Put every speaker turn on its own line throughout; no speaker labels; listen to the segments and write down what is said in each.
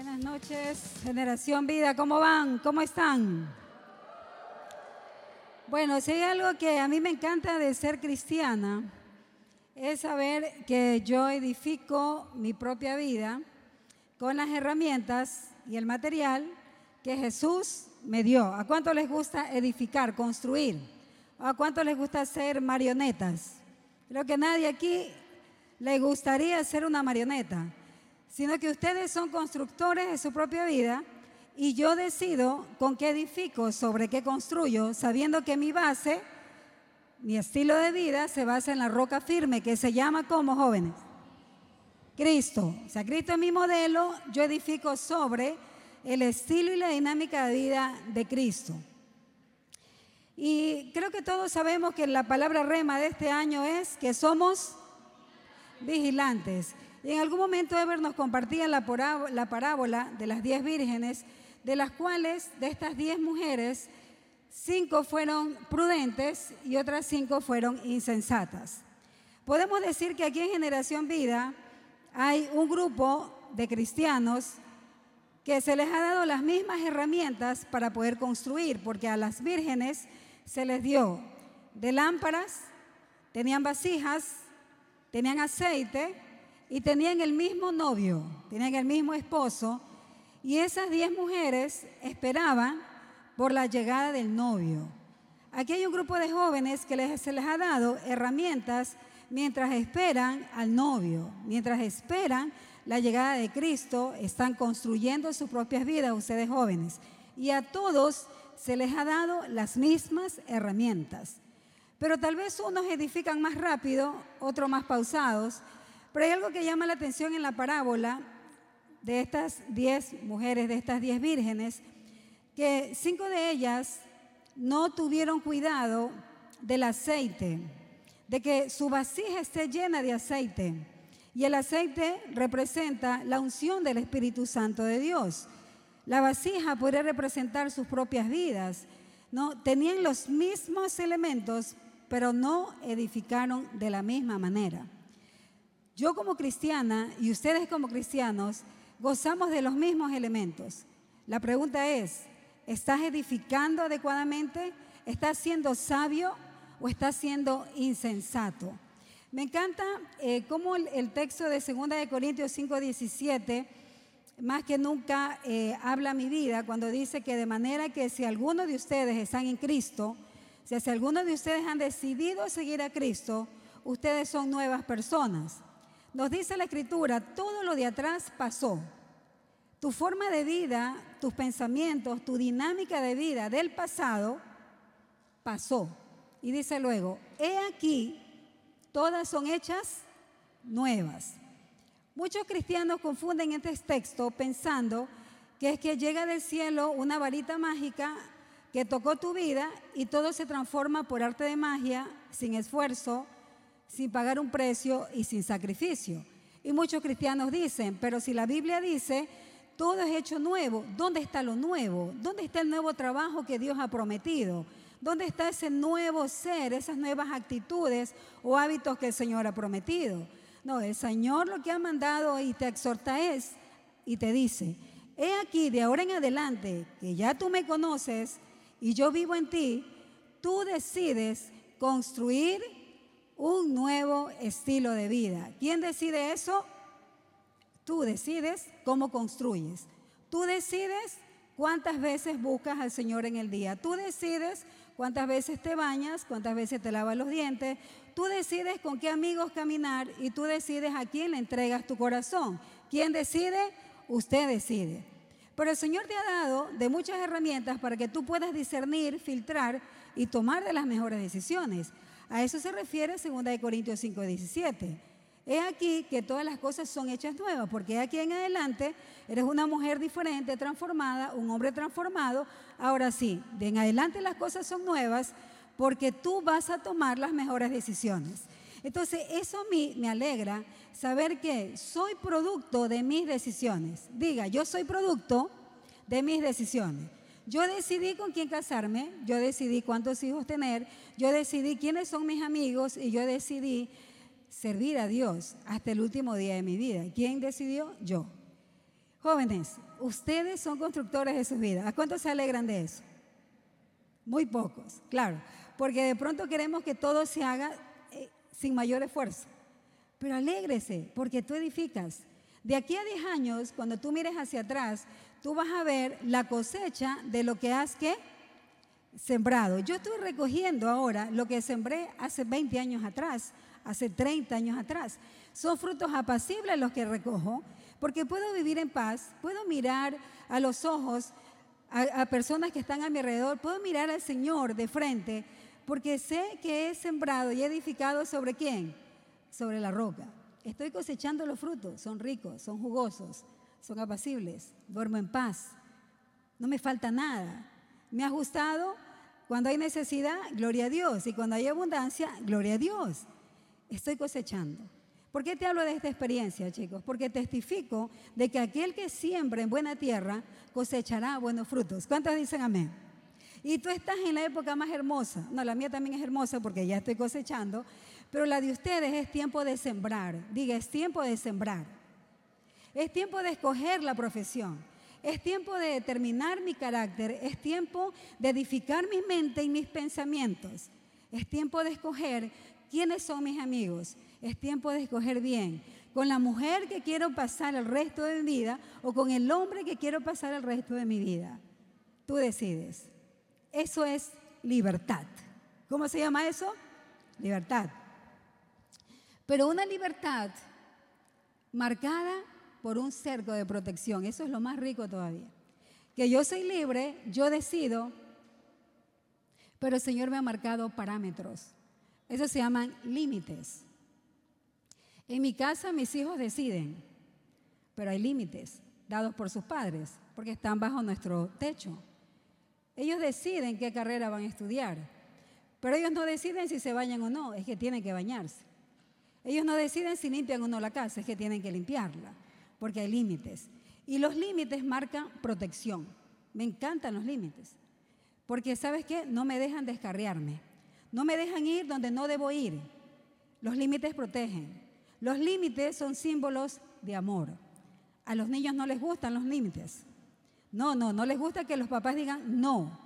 Buenas noches, Generación Vida. ¿Cómo van? ¿Cómo están? Bueno, si hay algo que a mí me encanta de ser cristiana, es saber que yo edifico mi propia vida con las herramientas y el material que Jesús me dio. ¿A cuánto les gusta edificar, construir? ¿A cuánto les gusta ser marionetas? Creo que nadie aquí le gustaría ser una marioneta, sino que ustedes son constructores de su propia vida y yo decido con qué edifico, sobre qué construyo, sabiendo que mi base, mi estilo de vida se basa en la roca firme que se llama como jóvenes. Cristo. O sea, Cristo es mi modelo, yo edifico sobre el estilo y la dinámica de vida de Cristo. Y creo que todos sabemos que la palabra rema de este año es que somos vigilantes. Y en algún momento Ever nos compartía la, parábola de las diez vírgenes, de las cuales de estas diez mujeres, cinco fueron prudentes y otras cinco fueron insensatas. Podemos decir que aquí en Generación Vida hay un grupo de cristianos que se les ha dado las mismas herramientas para poder construir, porque a las vírgenes se les dio de lámparas, tenían vasijas, tenían aceite y tenían el mismo novio, tenían el mismo esposo, y esas diez mujeres esperaban por la llegada del novio. Aquí hay un grupo de jóvenes que se les ha dado herramientas mientras esperan al novio, mientras esperan la llegada de Cristo, están construyendo sus propias vidas ustedes jóvenes. Y a todos se les ha dado las mismas herramientas. Pero tal vez unos edifican más rápido, otros más pausados. Pero hay algo que llama la atención en la parábola de estas diez mujeres, de estas diez vírgenes, que cinco de ellas no tuvieron cuidado del aceite, de que su vasija esté llena de aceite. Y el aceite representa la unción del Espíritu Santo de Dios. La vasija puede representar sus propias vidas. ¿no? Tenían los mismos elementos, pero no edificaron de la misma manera. Yo como cristiana y ustedes como cristianos gozamos de los mismos elementos. La pregunta es, ¿estás edificando adecuadamente? ¿Estás siendo sabio o estás siendo insensato? Me encanta eh, cómo el, texto de 2 de Corintios 5, 17 más que nunca eh, habla mi vida cuando dice que de manera que si alguno de ustedes están en Cristo, si, alguno de ustedes han decidido seguir a Cristo, ustedes son nuevas personas. Nos dice la Escritura, todo lo de atrás pasó. Tu forma de vida, tus pensamientos, tu dinámica de vida del pasado pasó. Y dice luego, he aquí, todas son hechas nuevas. Muchos cristianos confunden este texto pensando que es que llega del cielo una varita mágica que tocó tu vida y todo se transforma por arte de magia, sin esfuerzo, sin pagar un precio y sin sacrificio. Y muchos cristianos dicen, pero si la Biblia dice, todo es hecho nuevo, ¿dónde está lo nuevo? ¿Dónde está el nuevo trabajo que Dios ha prometido? ¿Dónde está ese nuevo ser, esas nuevas actitudes o hábitos que el Señor ha prometido? No, el Señor lo que ha mandado y te exhorta es y te dice, he aquí de ahora en adelante que ya tú me conoces y yo vivo en ti, tú decides construir un nuevo estilo de vida. ¿Quién decide eso? Tú decides cómo construyes. Tú decides cuántas veces buscas al Señor en el día. Tú decides cuántas veces te bañas, cuántas veces te lavas los dientes, Tú decides con qué amigos caminar y tú decides a quién le entregas tu corazón. ¿Quién decide? Usted decide. Pero el Señor te ha dado de muchas herramientas para que tú puedas discernir, filtrar y tomar de las mejores decisiones. A eso se refiere 2 Corintios 5, 17. He aquí que todas las cosas son hechas nuevas, porque aquí en adelante eres una mujer diferente, transformada, un hombre transformado. Ahora sí, de en adelante las cosas son nuevas porque tú vas a tomar las mejores decisiones. Entonces, eso a mí me alegra saber que soy producto de mis decisiones. Diga, yo soy producto de mis decisiones. Yo decidí con quién casarme, yo decidí cuántos hijos tener, yo decidí quiénes son mis amigos y yo decidí servir a Dios hasta el último día de mi vida. ¿Quién decidió? Yo. Jóvenes, ustedes son constructores de sus vidas. ¿A cuántos se alegran de eso? Muy pocos, claro, porque de pronto queremos que todo se haga eh, sin mayor esfuerzo. Pero alégrese, porque tú edificas. De aquí a 10 años, cuando tú mires hacia atrás, tú vas a ver la cosecha de lo que has sembrado. Yo estoy recogiendo ahora lo que sembré hace 20 años atrás, hace 30 años atrás. Son frutos apacibles los que recojo, porque puedo vivir en paz, puedo mirar a los ojos a, personas que están a mi alrededor, puedo mirar al Señor de frente, porque sé que he sembrado y edificado sobre quién? Sobre la roca. Estoy cosechando los frutos, son ricos, son jugosos, son apacibles, duermo en paz, no me falta nada. Me ha ajustado cuando hay necesidad, gloria a Dios, y cuando hay abundancia, gloria a Dios. Estoy cosechando. ¿Por qué te hablo de esta experiencia, chicos? Porque testifico de que aquel que siembra en buena tierra cosechará buenos frutos. ¿Cuántos dicen amén? Y tú estás en la época más hermosa. No, la mía también es hermosa porque ya estoy cosechando, pero la de ustedes es tiempo de sembrar. Diga, es tiempo de sembrar. Es tiempo de escoger la profesión. Es tiempo de determinar mi carácter. Es tiempo de edificar mi mente y mis pensamientos. Es tiempo de escoger quiénes son mis amigos. Es tiempo de escoger bien. Con la mujer que quiero pasar el resto de mi vida o con el hombre que quiero pasar el resto de mi vida. Tú decides. Eso es libertad. ¿Cómo se llama eso? Libertad. Pero una libertad marcada por un cerco de protección. Eso es lo más rico todavía. Que yo soy libre, yo decido, pero el Señor me ha marcado parámetros. Eso se llaman límites. En mi casa mis hijos deciden, pero hay límites dados por sus padres, porque están bajo nuestro techo. Ellos deciden qué carrera van a estudiar, pero ellos no deciden si se bañan o no, es que tienen que bañarse. Ellos no deciden si limpian o no la casa, es que tienen que limpiarla, porque hay límites. Y los límites marcan protección. Me encantan los límites, porque sabes qué, no me dejan descarriarme. No me dejan ir donde no debo ir. Los límites protegen. Los límites son símbolos de amor. A los niños no les gustan los límites. No, no, no les gusta que los papás digan no.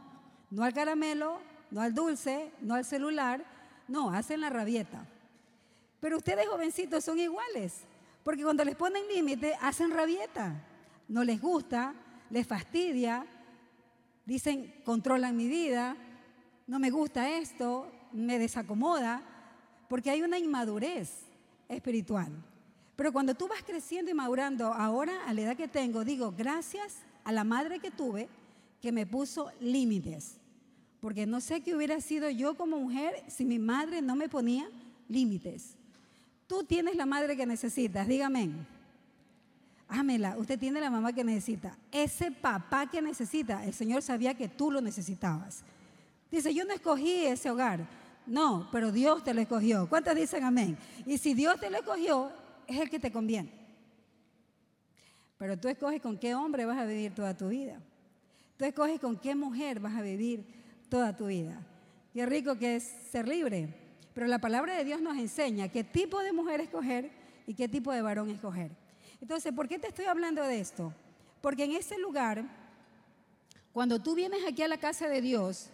No al caramelo, no al dulce, no al celular. No, hacen la rabieta. Pero ustedes jovencitos son iguales. Porque cuando les ponen límite, hacen rabieta. No les gusta, les fastidia. Dicen, controlan mi vida, no me gusta esto, me desacomoda, porque hay una inmadurez espiritual. Pero cuando tú vas creciendo y madurando, ahora a la edad que tengo, digo, gracias a la madre que tuve que me puso límites. Porque no sé qué hubiera sido yo como mujer si mi madre no me ponía límites. Tú tienes la madre que necesitas, dígame. Ámela, usted tiene la mamá que necesita. Ese papá que necesita, el Señor sabía que tú lo necesitabas. Dice, yo no escogí ese hogar. No, pero Dios te lo escogió. ¿Cuántos dicen amén? Y si Dios te lo escogió, es el que te conviene. Pero tú escoges con qué hombre vas a vivir toda tu vida. Tú escoges con qué mujer vas a vivir toda tu vida. Qué rico que es ser libre. Pero la palabra de Dios nos enseña qué tipo de mujer escoger y qué tipo de varón escoger. Entonces, ¿por qué te estoy hablando de esto? Porque en ese lugar, cuando tú vienes aquí a la casa de Dios,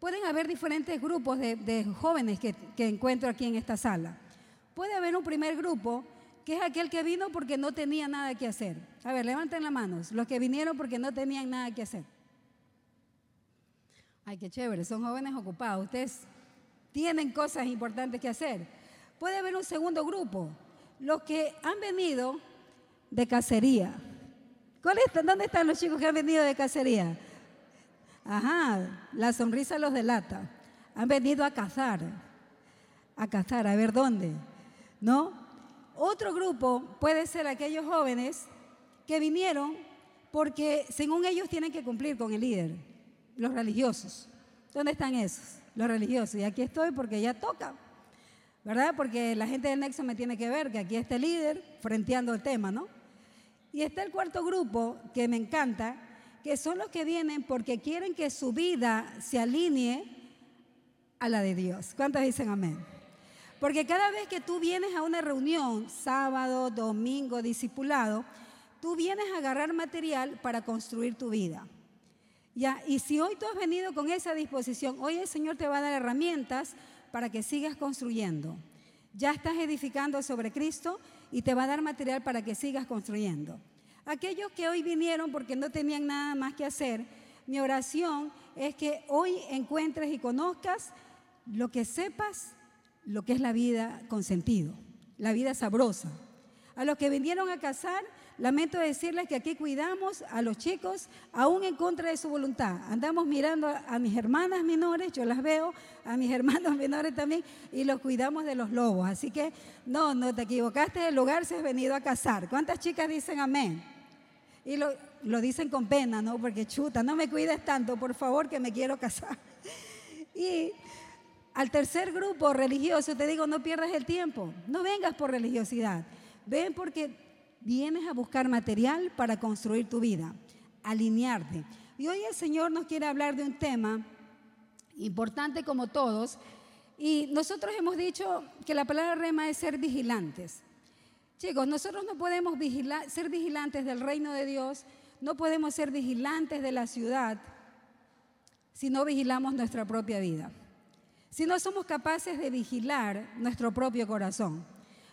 Pueden haber diferentes grupos de, jóvenes que, encuentro aquí en esta sala. Puede haber un primer grupo que es aquel que vino porque no tenía nada que hacer. A ver, levanten las manos, los que vinieron porque no tenían nada que hacer. Ay, qué chévere, son jóvenes ocupados, ustedes tienen cosas importantes que hacer. Puede haber un segundo grupo, los que han venido de cacería. ¿Dónde están los chicos que han venido de cacería? Ajá, la sonrisa los delata. Han venido a cazar, a cazar, a ver dónde, ¿no? Otro grupo puede ser aquellos jóvenes que vinieron porque según ellos tienen que cumplir con el líder, los religiosos. ¿Dónde están esos? Los religiosos. Y aquí estoy porque ya toca, ¿verdad? Porque la gente del Nexo me tiene que ver que aquí está el líder frenteando el tema, ¿no? Y está el cuarto grupo que me encanta, que son los que vienen porque quieren que su vida se alinee a la de Dios. ¿Cuántos dicen amén? Porque cada vez que tú vienes a una reunión, sábado, domingo, discipulado, tú vienes a agarrar material para construir tu vida. Ya, y si hoy tú has venido con esa disposición, hoy el Señor te va a dar herramientas para que sigas construyendo. Ya estás edificando sobre Cristo y te va a dar material para que sigas construyendo. Aquellos que hoy vinieron porque no tenían nada más que hacer, mi oración es que hoy encuentres y conozcas lo que sepas, lo que es la vida con sentido, la vida sabrosa. A los que vinieron a casar, lamento decirles que aquí cuidamos a los chicos aún en contra de su voluntad. Andamos mirando a, mis hermanas menores, yo las veo, a mis hermanos menores también, y los cuidamos de los lobos. Así que no, no te equivocaste del lugar si has venido a casar. ¿Cuántas chicas dicen amén? Y lo, lo dicen con pena, ¿no? Porque chuta, no me cuides tanto, por favor, que me quiero casar. Y al tercer grupo religioso te digo, no pierdas el tiempo, no vengas por religiosidad, ven porque vienes a buscar material para construir tu vida, alinearte. Y hoy el Señor nos quiere hablar de un tema importante como todos, y nosotros hemos dicho que la palabra rema es ser vigilantes. Chicos, nosotros no podemos ser vigilantes del reino de Dios, no podemos ser vigilantes de la ciudad si no vigilamos nuestra propia vida, si no somos capaces de vigilar nuestro propio corazón.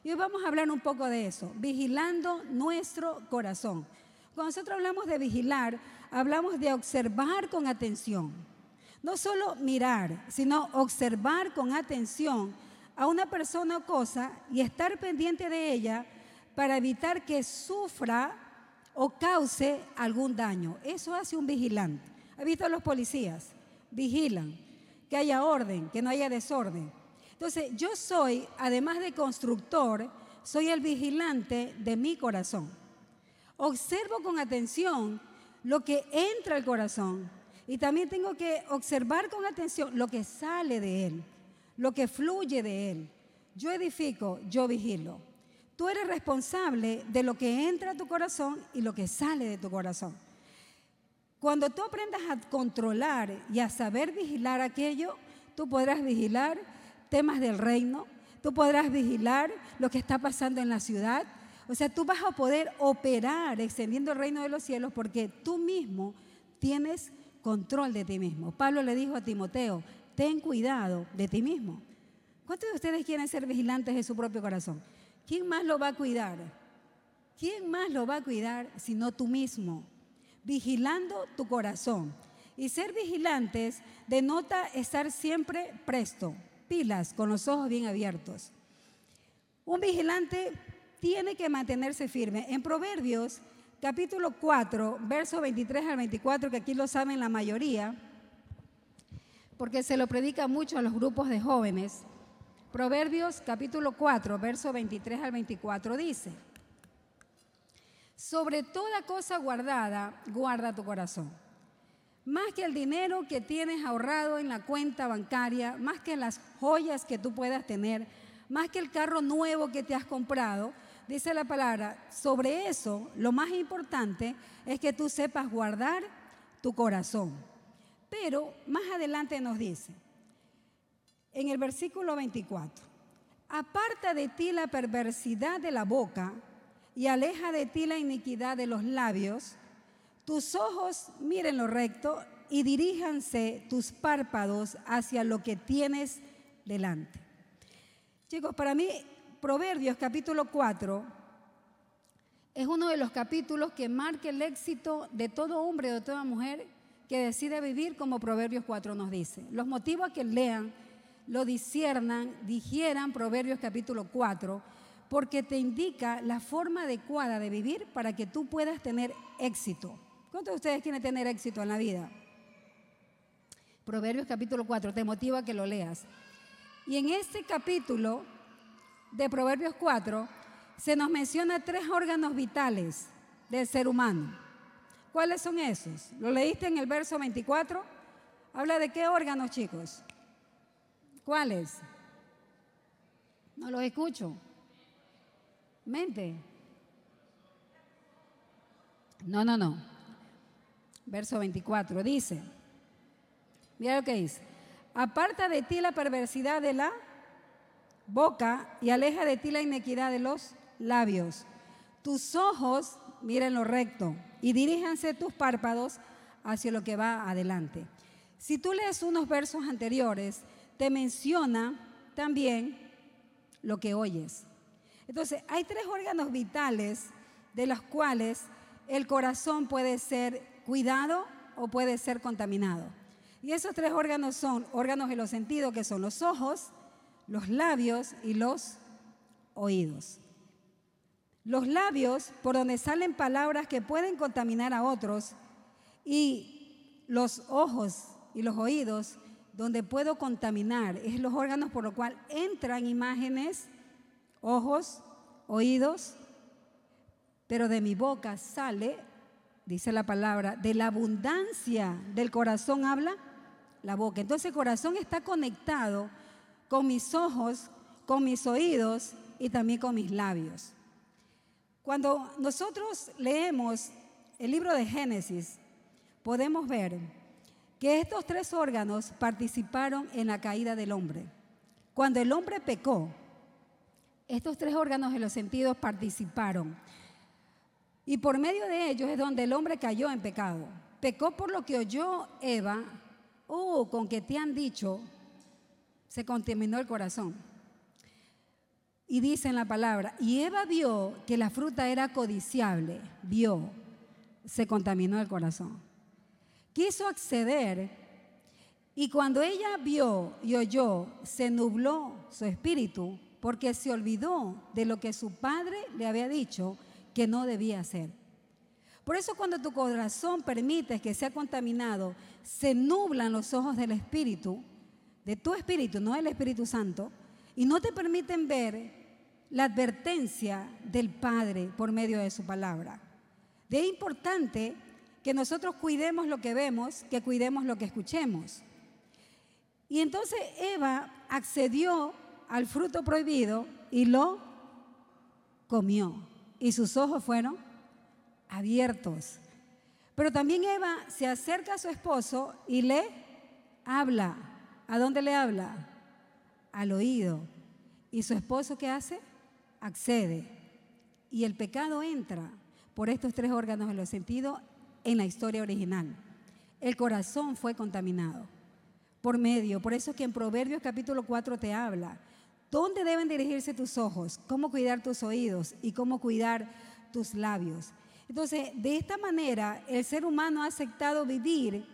Y hoy vamos a hablar un poco de eso, vigilando nuestro corazón. Cuando nosotros hablamos de vigilar, hablamos de observar con atención. No solo mirar, sino observar con atención a una persona o cosa y estar pendiente de ella para evitar que sufra o cause algún daño. Eso hace un vigilante. ¿Ha visto a los policías? Vigilan, que haya orden, que no haya desorden. Entonces, yo soy, además de constructor, soy el vigilante de mi corazón. Observo con atención lo que entra al corazón y también tengo que observar con atención lo que sale de él, lo que fluye de él. Yo edifico, yo vigilo. Tú eres responsable de lo que entra a tu corazón y lo que sale de tu corazón. Cuando tú aprendas a controlar y a saber vigilar aquello, tú podrás vigilar temas del reino, tú podrás vigilar lo que está pasando en la ciudad. O sea, tú vas a poder operar extendiendo el reino de los cielos porque tú mismo tienes control de ti mismo. Pablo le dijo a Timoteo, ten cuidado de ti mismo. ¿Cuántos de ustedes quieren ser vigilantes de su propio corazón? ¿Quién más lo va a cuidar? ¿Quién más lo va a cuidar sino tú mismo? Vigilando tu corazón. Y ser vigilantes denota estar siempre presto, pilas, con los ojos bien abiertos. Un vigilante tiene que mantenerse firme. En Proverbios, capítulo 4, verso 23 al 24, que aquí lo saben la mayoría, porque se lo predica mucho a los grupos de jóvenes. Proverbios capítulo 4, verso 23 al 24 dice, sobre toda cosa guardada, guarda tu corazón. Más que el dinero que tienes ahorrado en la cuenta bancaria, más que las joyas que tú puedas tener, más que el carro nuevo que te has comprado, dice la palabra, sobre eso lo más importante es que tú sepas guardar tu corazón. Pero más adelante nos dice, en el versículo 24. Aparta de ti la perversidad de la boca y aleja de ti la iniquidad de los labios. Tus ojos miren lo recto y diríjanse tus párpados hacia lo que tienes delante. Chicos, para mí Proverbios capítulo 4 es uno de los capítulos que marca el éxito de todo hombre o de toda mujer que decide vivir como Proverbios 4 nos dice. Los motivos a que lean lo disiernan, digieran Proverbios capítulo 4, porque te indica la forma adecuada de vivir para que tú puedas tener éxito. ¿Cuántos de ustedes quieren tener éxito en la vida? Proverbios capítulo 4 te motiva a que lo leas. Y en este capítulo de Proverbios 4 se nos menciona tres órganos vitales del ser humano. ¿Cuáles son esos? ¿Lo leíste en el verso 24? Habla de qué órganos, chicos. ¿Cuáles? No los escucho. Mente. No, no, no. Verso 24 dice, mira lo que dice, aparta de ti la perversidad de la boca y aleja de ti la inequidad de los labios. Tus ojos miren lo recto y diríjanse tus párpados hacia lo que va adelante. Si tú lees unos versos anteriores, te menciona también lo que oyes. Entonces, hay tres órganos vitales de los cuales el corazón puede ser cuidado o puede ser contaminado. Y esos tres órganos son órganos de los sentidos, que son los ojos, los labios y los oídos. Los labios, por donde salen palabras que pueden contaminar a otros, y los ojos y los oídos, donde puedo contaminar, es los órganos por los cuales entran imágenes, ojos, oídos, pero de mi boca sale, dice la palabra, de la abundancia del corazón habla la boca. Entonces el corazón está conectado con mis ojos, con mis oídos y también con mis labios. Cuando nosotros leemos el libro de Génesis, podemos ver que estos tres órganos participaron en la caída del hombre. Cuando el hombre pecó, estos tres órganos de los sentidos participaron. Y por medio de ellos es donde el hombre cayó en pecado. Pecó por lo que oyó Eva, o oh, con que te han dicho, se contaminó el corazón. Y dice en la palabra, y Eva vio que la fruta era codiciable, vio, se contaminó el corazón. Quiso acceder y cuando ella vio y oyó, se nubló su espíritu porque se olvidó de lo que su padre le había dicho que no debía hacer. Por eso cuando tu corazón permite que sea contaminado, se nublan los ojos del espíritu, de tu espíritu, no del Espíritu Santo, y no te permiten ver la advertencia del Padre por medio de su palabra. De importante que nosotros cuidemos lo que vemos, que cuidemos lo que escuchemos. Y entonces Eva accedió al fruto prohibido y lo comió. Y sus ojos fueron abiertos. Pero también Eva se acerca a su esposo y le habla. ¿A dónde le habla? Al oído. ¿Y su esposo qué hace? accede y el pecado entra por estos tres órganos de los sentidos en la historia original. El corazón fue contaminado por medio, por eso es que en Proverbios capítulo 4 te habla, ¿dónde deben dirigirse tus ojos? ¿Cómo cuidar tus oídos? ¿Y cómo cuidar tus labios? Entonces, de esta manera, el ser humano ha aceptado vivir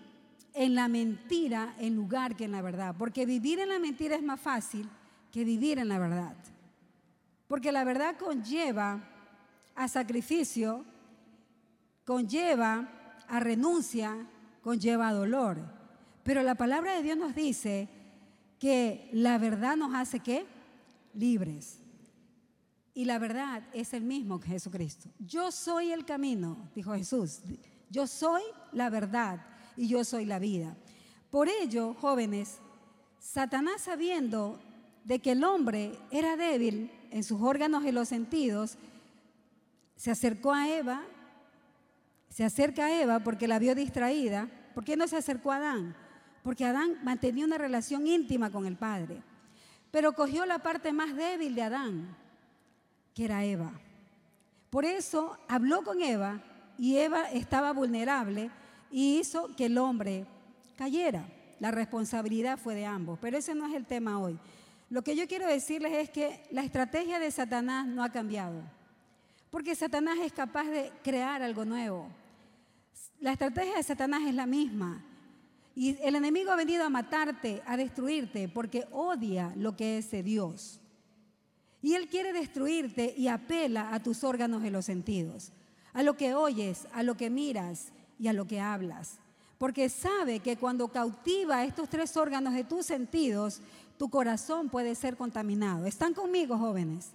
en la mentira en lugar que en la verdad, porque vivir en la mentira es más fácil que vivir en la verdad. Porque la verdad conlleva a sacrificio, conlleva a renuncia, conlleva a dolor. Pero la palabra de Dios nos dice que la verdad nos hace qué? Libres. Y la verdad es el mismo que Jesucristo. Yo soy el camino, dijo Jesús. Yo soy la verdad y yo soy la vida. Por ello, jóvenes, Satanás sabiendo de que el hombre era débil, en sus órganos y los sentidos, se acercó a Eva, se acerca a Eva porque la vio distraída. ¿Por qué no se acercó a Adán? Porque Adán mantenía una relación íntima con el Padre. Pero cogió la parte más débil de Adán, que era Eva. Por eso habló con Eva y Eva estaba vulnerable y hizo que el hombre cayera. La responsabilidad fue de ambos, pero ese no es el tema hoy. Lo que yo quiero decirles es que la estrategia de Satanás no ha cambiado, porque Satanás es capaz de crear algo nuevo. La estrategia de Satanás es la misma. Y el enemigo ha venido a matarte, a destruirte, porque odia lo que es de Dios. Y él quiere destruirte y apela a tus órganos de los sentidos, a lo que oyes, a lo que miras y a lo que hablas. Porque sabe que cuando cautiva estos tres órganos de tus sentidos, tu corazón puede ser contaminado. ¿Están conmigo, jóvenes?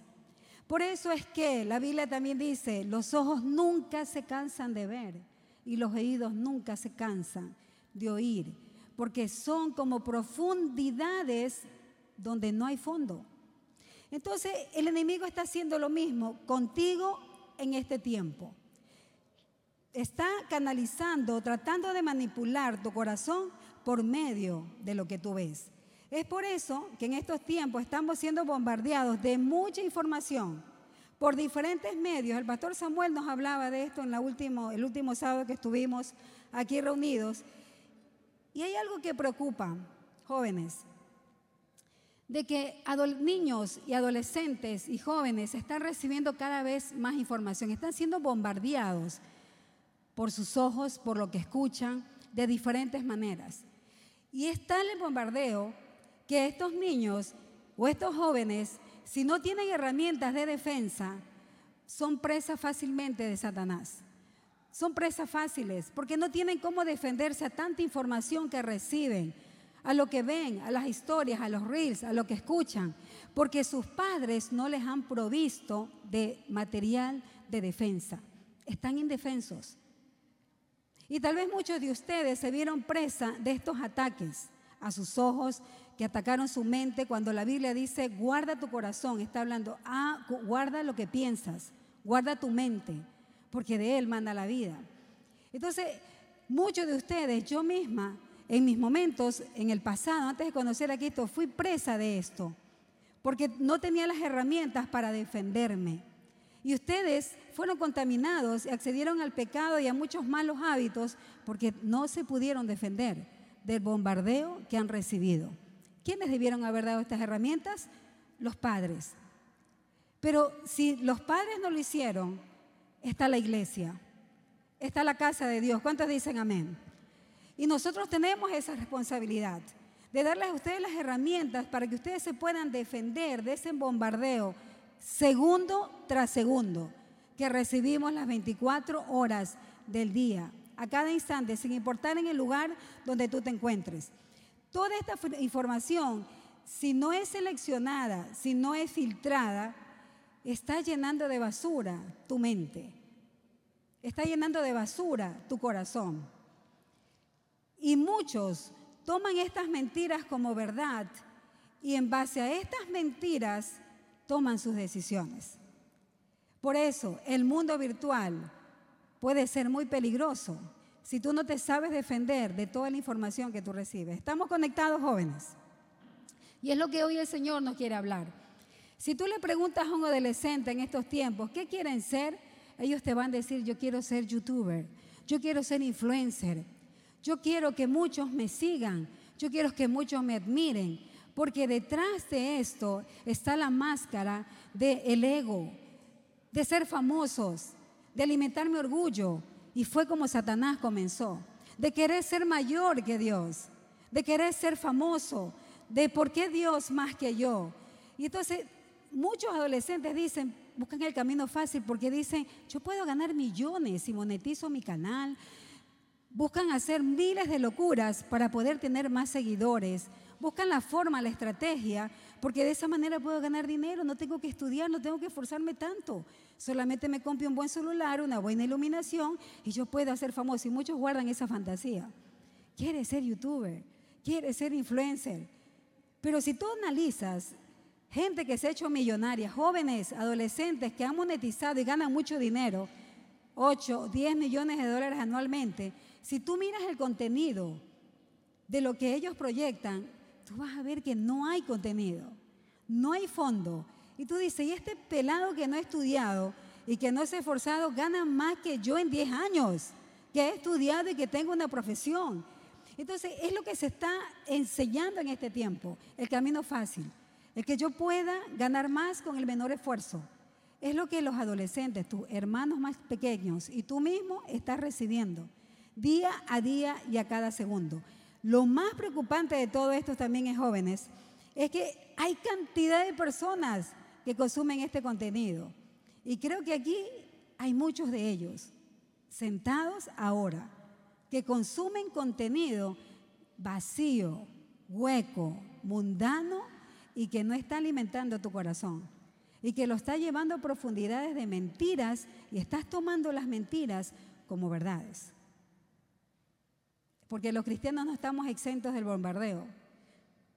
Por eso es que la Biblia también dice, los ojos nunca se cansan de ver y los oídos nunca se cansan de oír, porque son como profundidades donde no hay fondo. Entonces el enemigo está haciendo lo mismo contigo en este tiempo. Está canalizando, tratando de manipular tu corazón por medio de lo que tú ves. Es por eso que en estos tiempos estamos siendo bombardeados de mucha información, por diferentes medios. El pastor Samuel nos hablaba de esto en la último, el último sábado que estuvimos aquí reunidos. Y hay algo que preocupa, jóvenes, de que niños y adolescentes y jóvenes están recibiendo cada vez más información, están siendo bombardeados por sus ojos, por lo que escuchan, de diferentes maneras. Y es tal el bombardeo que estos niños o estos jóvenes, si no tienen herramientas de defensa, son presas fácilmente de Satanás. Son presas fáciles porque no tienen cómo defenderse a tanta información que reciben, a lo que ven, a las historias, a los reels, a lo que escuchan, porque sus padres no les han provisto de material de defensa. Están indefensos. Y tal vez muchos de ustedes se vieron presa de estos ataques a sus ojos que atacaron su mente cuando la Biblia dice, guarda tu corazón, está hablando, ah, guarda lo que piensas, guarda tu mente, porque de él manda la vida. Entonces, muchos de ustedes, yo misma, en mis momentos, en el pasado, antes de conocer a Cristo, fui presa de esto, porque no tenía las herramientas para defenderme. Y ustedes fueron contaminados y accedieron al pecado y a muchos malos hábitos porque no se pudieron defender del bombardeo que han recibido. ¿Quiénes debieron haber dado estas herramientas? Los padres. Pero si los padres no lo hicieron, está la iglesia, está la casa de Dios. ¿Cuántos dicen amén? Y nosotros tenemos esa responsabilidad de darles a ustedes las herramientas para que ustedes se puedan defender de ese bombardeo segundo tras segundo que recibimos las 24 horas del día, a cada instante, sin importar en el lugar donde tú te encuentres. Toda esta información, si no es seleccionada, si no es filtrada, está llenando de basura tu mente, está llenando de basura tu corazón. Y muchos toman estas mentiras como verdad y en base a estas mentiras toman sus decisiones. Por eso, el mundo virtual puede ser muy peligroso si tú no te sabes defender de toda la información que tú recibes. Estamos conectados, jóvenes. Y es lo que hoy el Señor nos quiere hablar. Si tú le preguntas a un adolescente en estos tiempos, ¿qué quieren ser? Ellos te van a decir, yo quiero ser youtuber, yo quiero ser influencer, yo quiero que muchos me sigan, yo quiero que muchos me admiren, porque detrás de esto está la máscara del ego, de ser famosos, de alimentar mi orgullo. Y fue como Satanás comenzó, de querer ser mayor que Dios, de querer ser famoso, de por qué Dios más que yo. Y entonces muchos adolescentes dicen, buscan el camino fácil porque dicen, yo puedo ganar millones si monetizo mi canal. Buscan hacer miles de locuras para poder tener más seguidores, buscan la forma, la estrategia, porque de esa manera puedo ganar dinero, no tengo que estudiar, no tengo que esforzarme tanto. Solamente me compro un buen celular, una buena iluminación y yo puedo hacer famoso. Y muchos guardan esa fantasía. Quiere ser youtuber, quiere ser influencer. Pero si tú analizas gente que se ha hecho millonaria, jóvenes, adolescentes que han monetizado y ganan mucho dinero, 8, 10 millones de dólares anualmente, si tú miras el contenido de lo que ellos proyectan, tú vas a ver que no hay contenido, no hay fondo. Y tú dices, y este pelado que no ha estudiado y que no se ha esforzado gana más que yo en 10 años, que he estudiado y que tengo una profesión. Entonces, es lo que se está enseñando en este tiempo, el camino fácil, el que yo pueda ganar más con el menor esfuerzo. Es lo que los adolescentes, tus hermanos más pequeños y tú mismo estás recibiendo día a día y a cada segundo. Lo más preocupante de todo esto también es jóvenes, es que hay cantidad de personas que consumen este contenido. Y creo que aquí hay muchos de ellos sentados ahora que consumen contenido vacío, hueco, mundano y que no está alimentando tu corazón y que lo está llevando a profundidades de mentiras y estás tomando las mentiras como verdades porque los cristianos no estamos exentos del bombardeo,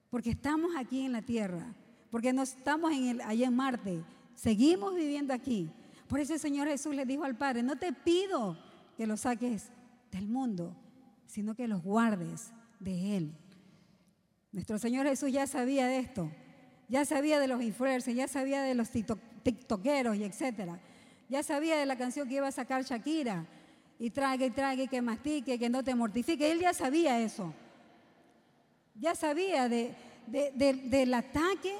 porque estamos aquí en la tierra, porque no estamos en allá en Marte, seguimos viviendo aquí. Por eso el Señor Jesús le dijo al Padre, no te pido que los saques del mundo, sino que los guardes de Él. Nuestro Señor Jesús ya sabía de esto, ya sabía de los influencers, ya sabía de los tiktokeros y etcétera. Ya sabía de la canción que iba a sacar Shakira y trague trague, que mastique, que no te mortifique. Él ya sabía eso. Ya sabía de, del ataque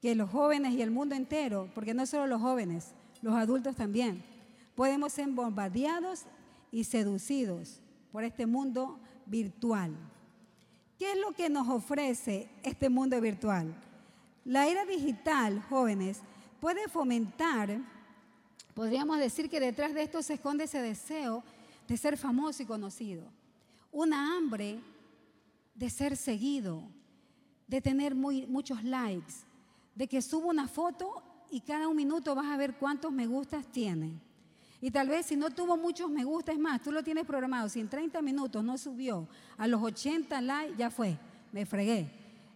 que los jóvenes y el mundo entero, porque no solo los jóvenes, los adultos también, podemos ser bombardeados y seducidos por este mundo virtual. ¿Qué es lo que nos ofrece este mundo virtual? La era digital, jóvenes, puede fomentar, podríamos decir que detrás de esto se esconde ese deseo de ser famoso y conocido, una hambre de ser seguido, de tener muchos likes, de que subo una foto y cada un minuto vas a ver cuántos me gustas tiene. Y tal vez si no tuvo muchos me gusta, es más, tú lo tienes programado, si en 30 minutos no subió a los 80 likes, ya fue, me fregué.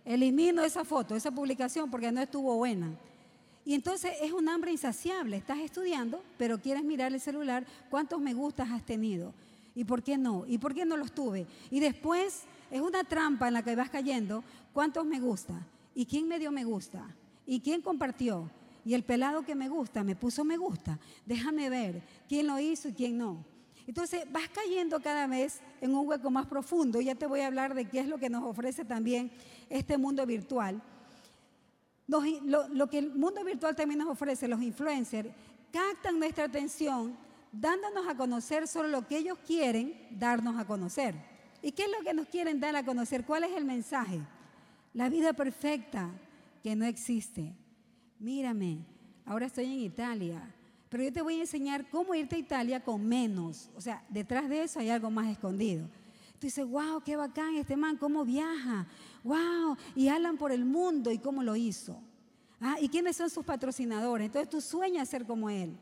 Elimino esa foto, esa publicación porque no estuvo buena. Y entonces es un hambre insaciable. Estás estudiando, pero quieres mirar el celular, cuántos me gustas has tenido. ¿Y por qué no? ¿Y por qué no los tuve? Y después es una trampa en la que vas cayendo, cuántos me gusta. ¿Y quién me dio me gusta? ¿Y quién compartió? Y el pelado que me gusta me puso me gusta. Déjame ver quién lo hizo y quién no. Entonces vas cayendo cada vez en un hueco más profundo. Ya te voy a hablar de qué es lo que nos ofrece también este mundo virtual. lo, lo, que el mundo virtual también nos ofrece, los influencers, captan nuestra atención dándonos a conocer solo lo que ellos quieren darnos a conocer. ¿Y qué es lo que nos quieren dar a conocer? ¿Cuál es el mensaje? La vida perfecta, que no existe. Mírame, ahora estoy en Italia, pero yo te voy a enseñar cómo irte a Italia con menos. O sea, detrás de eso hay algo más escondido. Tú dices, wow, qué bacán este man, cómo viaja. Wow, y hablan por el mundo y cómo lo hizo. Ah, ¿Y quiénes son sus patrocinadores? Entonces tú sueñas ser como él.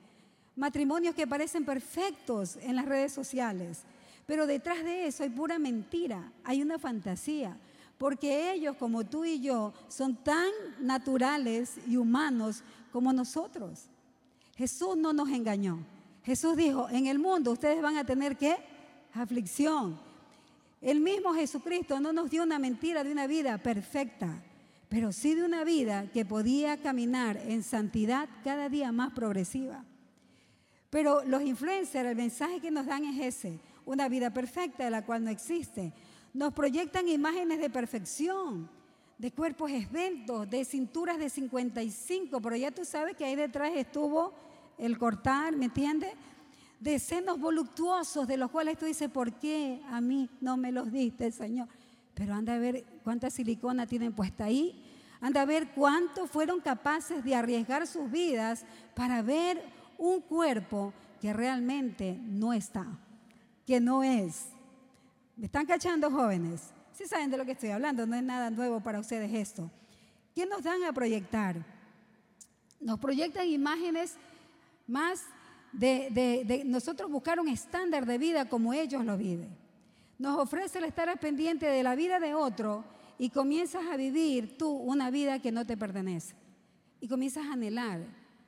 Matrimonios que parecen perfectos en las redes sociales. Pero detrás de eso hay pura mentira, hay una fantasía porque ellos, como tú y yo, son tan naturales y humanos como nosotros. Jesús no nos engañó. Jesús dijo, en el mundo ustedes van a tener qué? Aflicción. El mismo Jesucristo no nos dio una mentira de una vida perfecta, pero sí de una vida que podía caminar en santidad cada día más progresiva. Pero los influencers, el mensaje que nos dan es ese, una vida perfecta de la cual no existe, nos proyectan imágenes de perfección, de cuerpos esbeltos, de cinturas de 55, pero ya tú sabes que ahí detrás estuvo el cortar, ¿me entiendes? De senos voluptuosos, de los cuales tú dices, ¿por qué a mí no me los diste, Señor? Pero anda a ver cuánta silicona tienen puesta ahí, anda a ver cuánto fueron capaces de arriesgar sus vidas para ver un cuerpo que realmente no está, que no es. ¿Me están cachando jóvenes? Si saben de lo que estoy hablando, no es nada nuevo para ustedes esto. ¿Qué nos dan a proyectar? Nos proyectan imágenes más de, nosotros buscar un estándar de vida como ellos lo viven. Nos ofrece el estar pendiente de la vida de otro y comienzas a vivir tú una vida que no te pertenece. Y comienzas a anhelar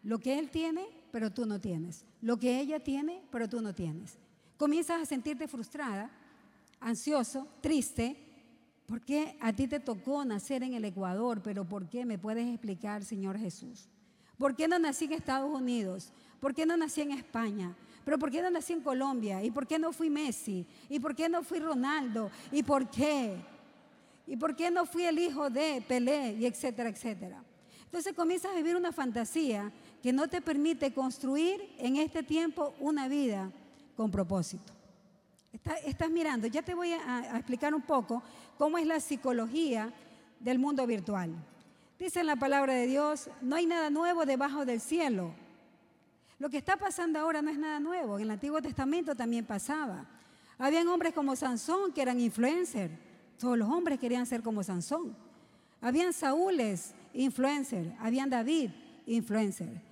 lo que él tiene, pero tú no tienes. Lo que ella tiene, pero tú no tienes. Comienzas a sentirte frustrada ansioso, triste, ¿por qué a ti te tocó nacer en el Ecuador? Pero ¿por qué me puedes explicar, Señor Jesús? ¿Por qué no nací en Estados Unidos? ¿Por qué no nací en España? ¿Pero por qué no nací en Colombia? ¿Y por qué no fui Messi? ¿Y por qué no fui Ronaldo? ¿Y por qué? ¿Y por qué no fui el hijo de Pelé? Y etcétera, etcétera. Entonces comienzas a vivir una fantasía que no te permite construir en este tiempo una vida con propósito estás mirando, ya te voy a, explicar un poco cómo es la psicología del mundo virtual. Dice en la palabra de Dios, no hay nada nuevo debajo del cielo. Lo que está pasando ahora no es nada nuevo. En el Antiguo Testamento también pasaba. Habían hombres como Sansón que eran influencers. Todos los hombres querían ser como Sansón. Habían Saúles, influencer. Habían David, influencer.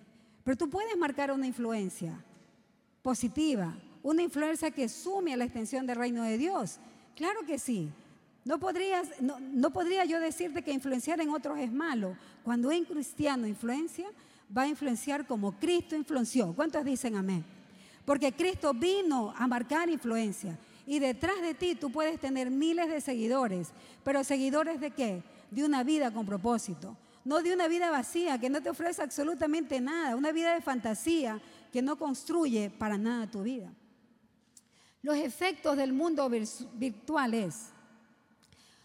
Pero tú puedes marcar una influencia positiva, una influencia que sume a la extensión del reino de Dios. Claro que sí. No, no, podría yo decirte que influenciar en otros es malo. Cuando un cristiano influencia, va a influenciar como Cristo influenció. ¿Cuántos dicen amén? Porque Cristo vino a marcar influencia. Y detrás de ti tú puedes tener miles de seguidores. Pero seguidores de qué? De una vida con propósito. no de una vida vacía que no te ofrece absolutamente nada, una vida de fantasía que no construye para nada tu vida. Los efectos del mundo virtual es,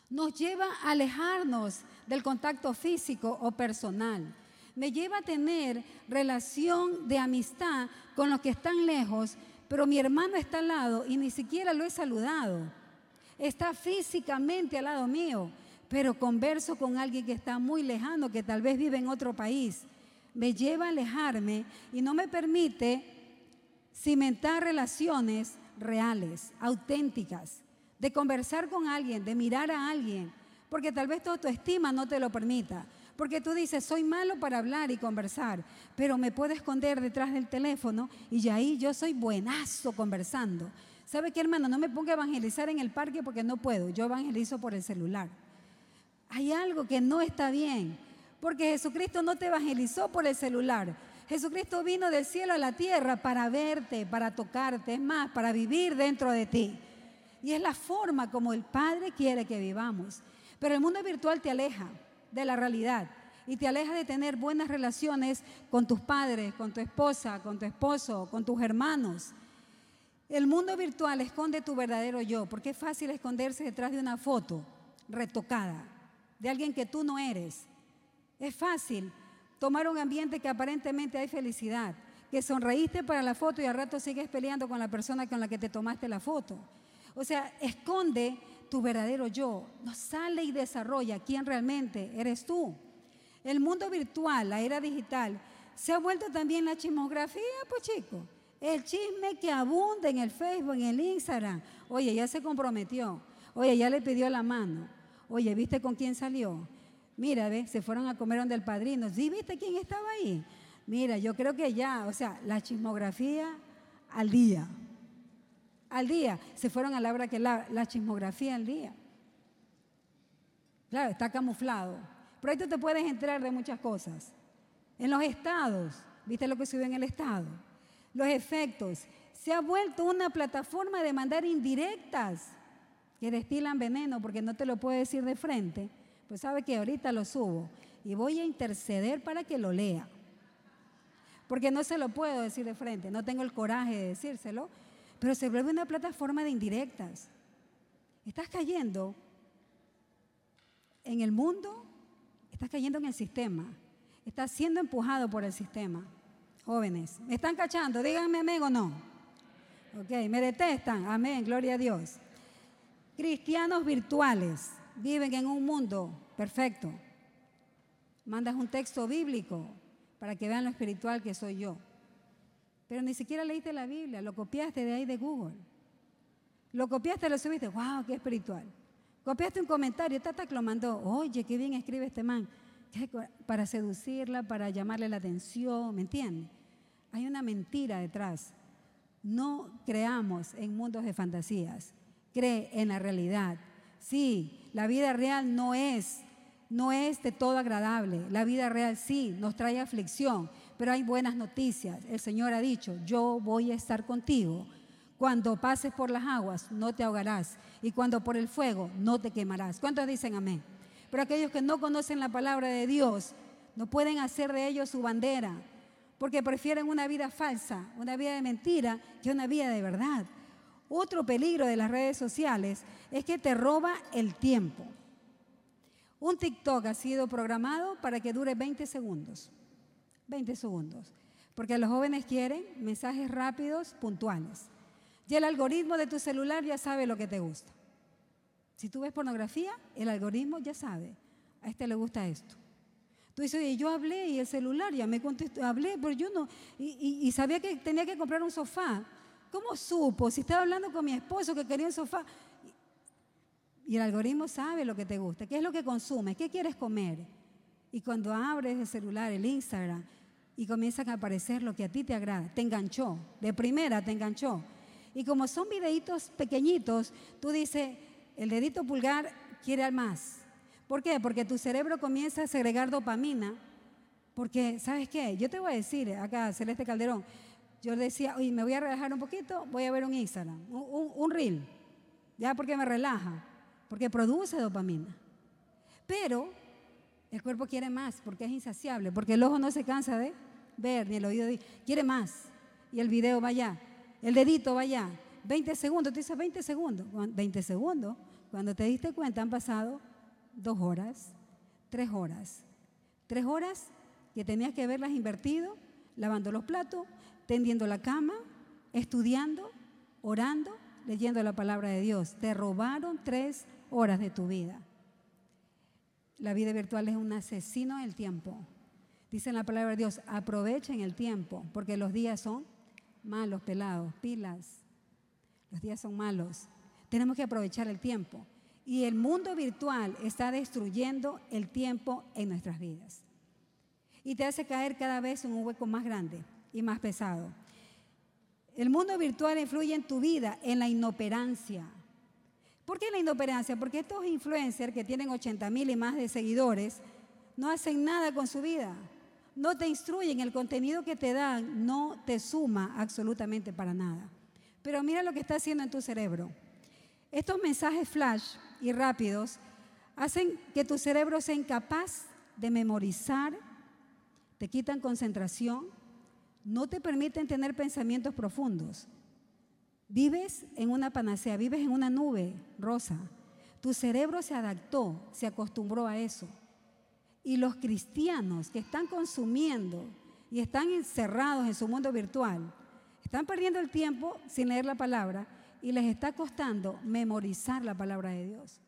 nos lleva a alejarnos del contacto físico o personal. Me lleva a tener relación de amistad con los que están lejos, pero mi hermano está al lado y ni siquiera lo he saludado. Está físicamente al lado mío, pero converso con alguien que está muy lejano, que tal vez vive en otro país. Me lleva a alejarme y no me permite cimentar relaciones reales, auténticas, de conversar con alguien, de mirar a alguien, porque tal vez tu autoestima no te lo permita. Porque tú dices, soy malo para hablar y conversar, pero me puedo esconder detrás del teléfono y ahí yo soy buenazo conversando. ¿Sabe qué, hermano? No me ponga a evangelizar en el parque porque no puedo. Yo evangelizo por el celular. Hay algo que no está bien, porque Jesucristo no te evangelizó por el celular. Jesucristo vino del cielo a la tierra para verte, para tocarte, es más, para vivir dentro de ti. Y es la forma como el Padre quiere que vivamos. Pero el mundo virtual te aleja de la realidad y te aleja de tener buenas relaciones con tus padres, con tu esposa, con tu esposo, con tus hermanos. El mundo virtual esconde tu verdadero yo, porque es fácil esconderse detrás de una foto retocada, de alguien que tú no eres. Es fácil tomar un ambiente que aparentemente hay felicidad, que sonreíste para la foto y al rato sigues peleando con la persona con la que te tomaste la foto. O sea, esconde tu verdadero yo, no sale y desarrolla quién realmente eres tú. El mundo virtual, la era digital, se ha vuelto también la chismografía, pues chicos. El chisme que abunda en el Facebook, en el Instagram. Oye, ya se comprometió. Oye, ya le pidió la mano. Oye, ¿viste con quién salió? Mira, ve, se fueron a comer donde el padrino. ¿Sí viste quién estaba ahí? Mira, yo creo que ya, o sea, la chismografía al día al día. Se fueron a la que la, la chismografía al día. Claro, está camuflado. Pero ahí tú te puedes enterar de muchas cosas. En los estados, ¿viste lo que subió en el estado? Los efectos. Se ha vuelto una plataforma de mandar indirectas que destilan veneno porque no te lo puedo decir de frente. Pues sabe que ahorita lo subo y voy a interceder para que lo lea. Porque no se lo puedo decir de frente, no tengo el coraje de decírselo, pero se vuelve una plataforma de indirectas. Estás cayendo en el mundo, estás cayendo en el sistema, estás siendo empujado por el sistema. Jóvenes, ¿me están cachando? Díganme amén o no. Ok, me detestan, amén, gloria a Dios. Cristianos virtuales viven en un mundo perfecto. Mandas un texto bíblico para que vean lo espiritual que soy yo. Pero ni siquiera leíste la Biblia, lo copiaste de ahí de Google. Lo copiaste, lo subiste, wow, qué espiritual. Copiaste un comentario, Tata que lo mandó, oye, qué bien escribe este man. Para seducirla, para llamarle la atención, ¿me entiendes? Hay una mentira detrás. No creamos en mundos de fantasías, cree en la realidad. Sí, la vida real no es, no es de todo agradable. La vida real sí nos trae aflicción, pero hay buenas noticias. El Señor ha dicho, yo voy a estar contigo. Cuando pases por las aguas, no te ahogarás. Y cuando por el fuego, no te quemarás. ¿Cuántos dicen amén? Pero aquellos que no conocen la palabra de Dios, no pueden hacer de ellos su bandera, porque prefieren una vida falsa, una vida de mentira, que una vida de verdad. Otro peligro de las redes sociales es que te roba el tiempo. Un TikTok ha sido programado para que dure 20 segundos. 20 segundos. Porque los jóvenes quieren mensajes rápidos, puntuales. Y el algoritmo de tu celular ya sabe lo que te gusta. Si tú ves pornografía, el algoritmo ya sabe. A este le gusta esto. Tú dices, oye, yo hablé y el celular ya me contestó, hablé, pero yo no, y, y, sabía que tenía que comprar un sofá. ¿Cómo supo? Si estaba hablando con mi esposo que quería un sofá. Y el algoritmo sabe lo que te gusta, qué es lo que consumes, qué quieres comer. Y cuando abres el celular, el Instagram, y comienzan a aparecer lo que a ti te agrada. Te enganchó, de primera te enganchó. Y como son videitos pequeñitos, tú dices, el dedito pulgar quiere al más. ¿Por qué? Porque tu cerebro comienza a segregar dopamina. Porque, ¿sabes qué? Yo te voy a decir, acá Celeste Calderón, yo decía, oye, me voy a relajar un poquito, voy a ver un Instagram, un, un reel. Ya porque me relaja, porque produce dopamina. Pero El cuerpo quiere más porque es insaciable, porque el ojo no se cansa de ver, ni el oído de... quiere más. Y el video va allá, el dedito va allá. 20 segundos, tú dices 20 segundos. 20 segundos, cuando te diste cuenta han pasado dos horas, tres horas. Tres horas que tenías que haberlas invertido lavando los platos, tendiendo la cama, estudiando, orando, leyendo la palabra de Dios. Te robaron tres horas de tu vida. La vida virtual es un asesino del tiempo. Dice la palabra de Dios, aprovechen el tiempo, porque los días son malos, pelados, pilas. Los días son malos. Tenemos que aprovechar el tiempo. Y el mundo virtual está destruyendo el tiempo en nuestras vidas. Y te hace caer cada vez en un hueco más grande y más pesado. El mundo virtual influye en tu vida, en la inoperancia. ¿Por qué la inoperancia? Porque estos influencers que tienen 80 mil y más de seguidores no hacen nada con su vida. No te instruyen, el contenido que te dan no te suma absolutamente para nada. Pero mira lo que está haciendo en tu cerebro. Estos mensajes flash y rápidos hacen que tu cerebro sea incapaz de memorizar, te quitan concentración, no te permiten tener pensamientos profundos. Vives en una panacea, vives en una nube rosa. Tu cerebro se adaptó, se acostumbró a eso. Y los cristianos que están consumiendo y están encerrados en su mundo virtual, están perdiendo el tiempo sin leer la palabra y les está costando memorizar la palabra de Dios.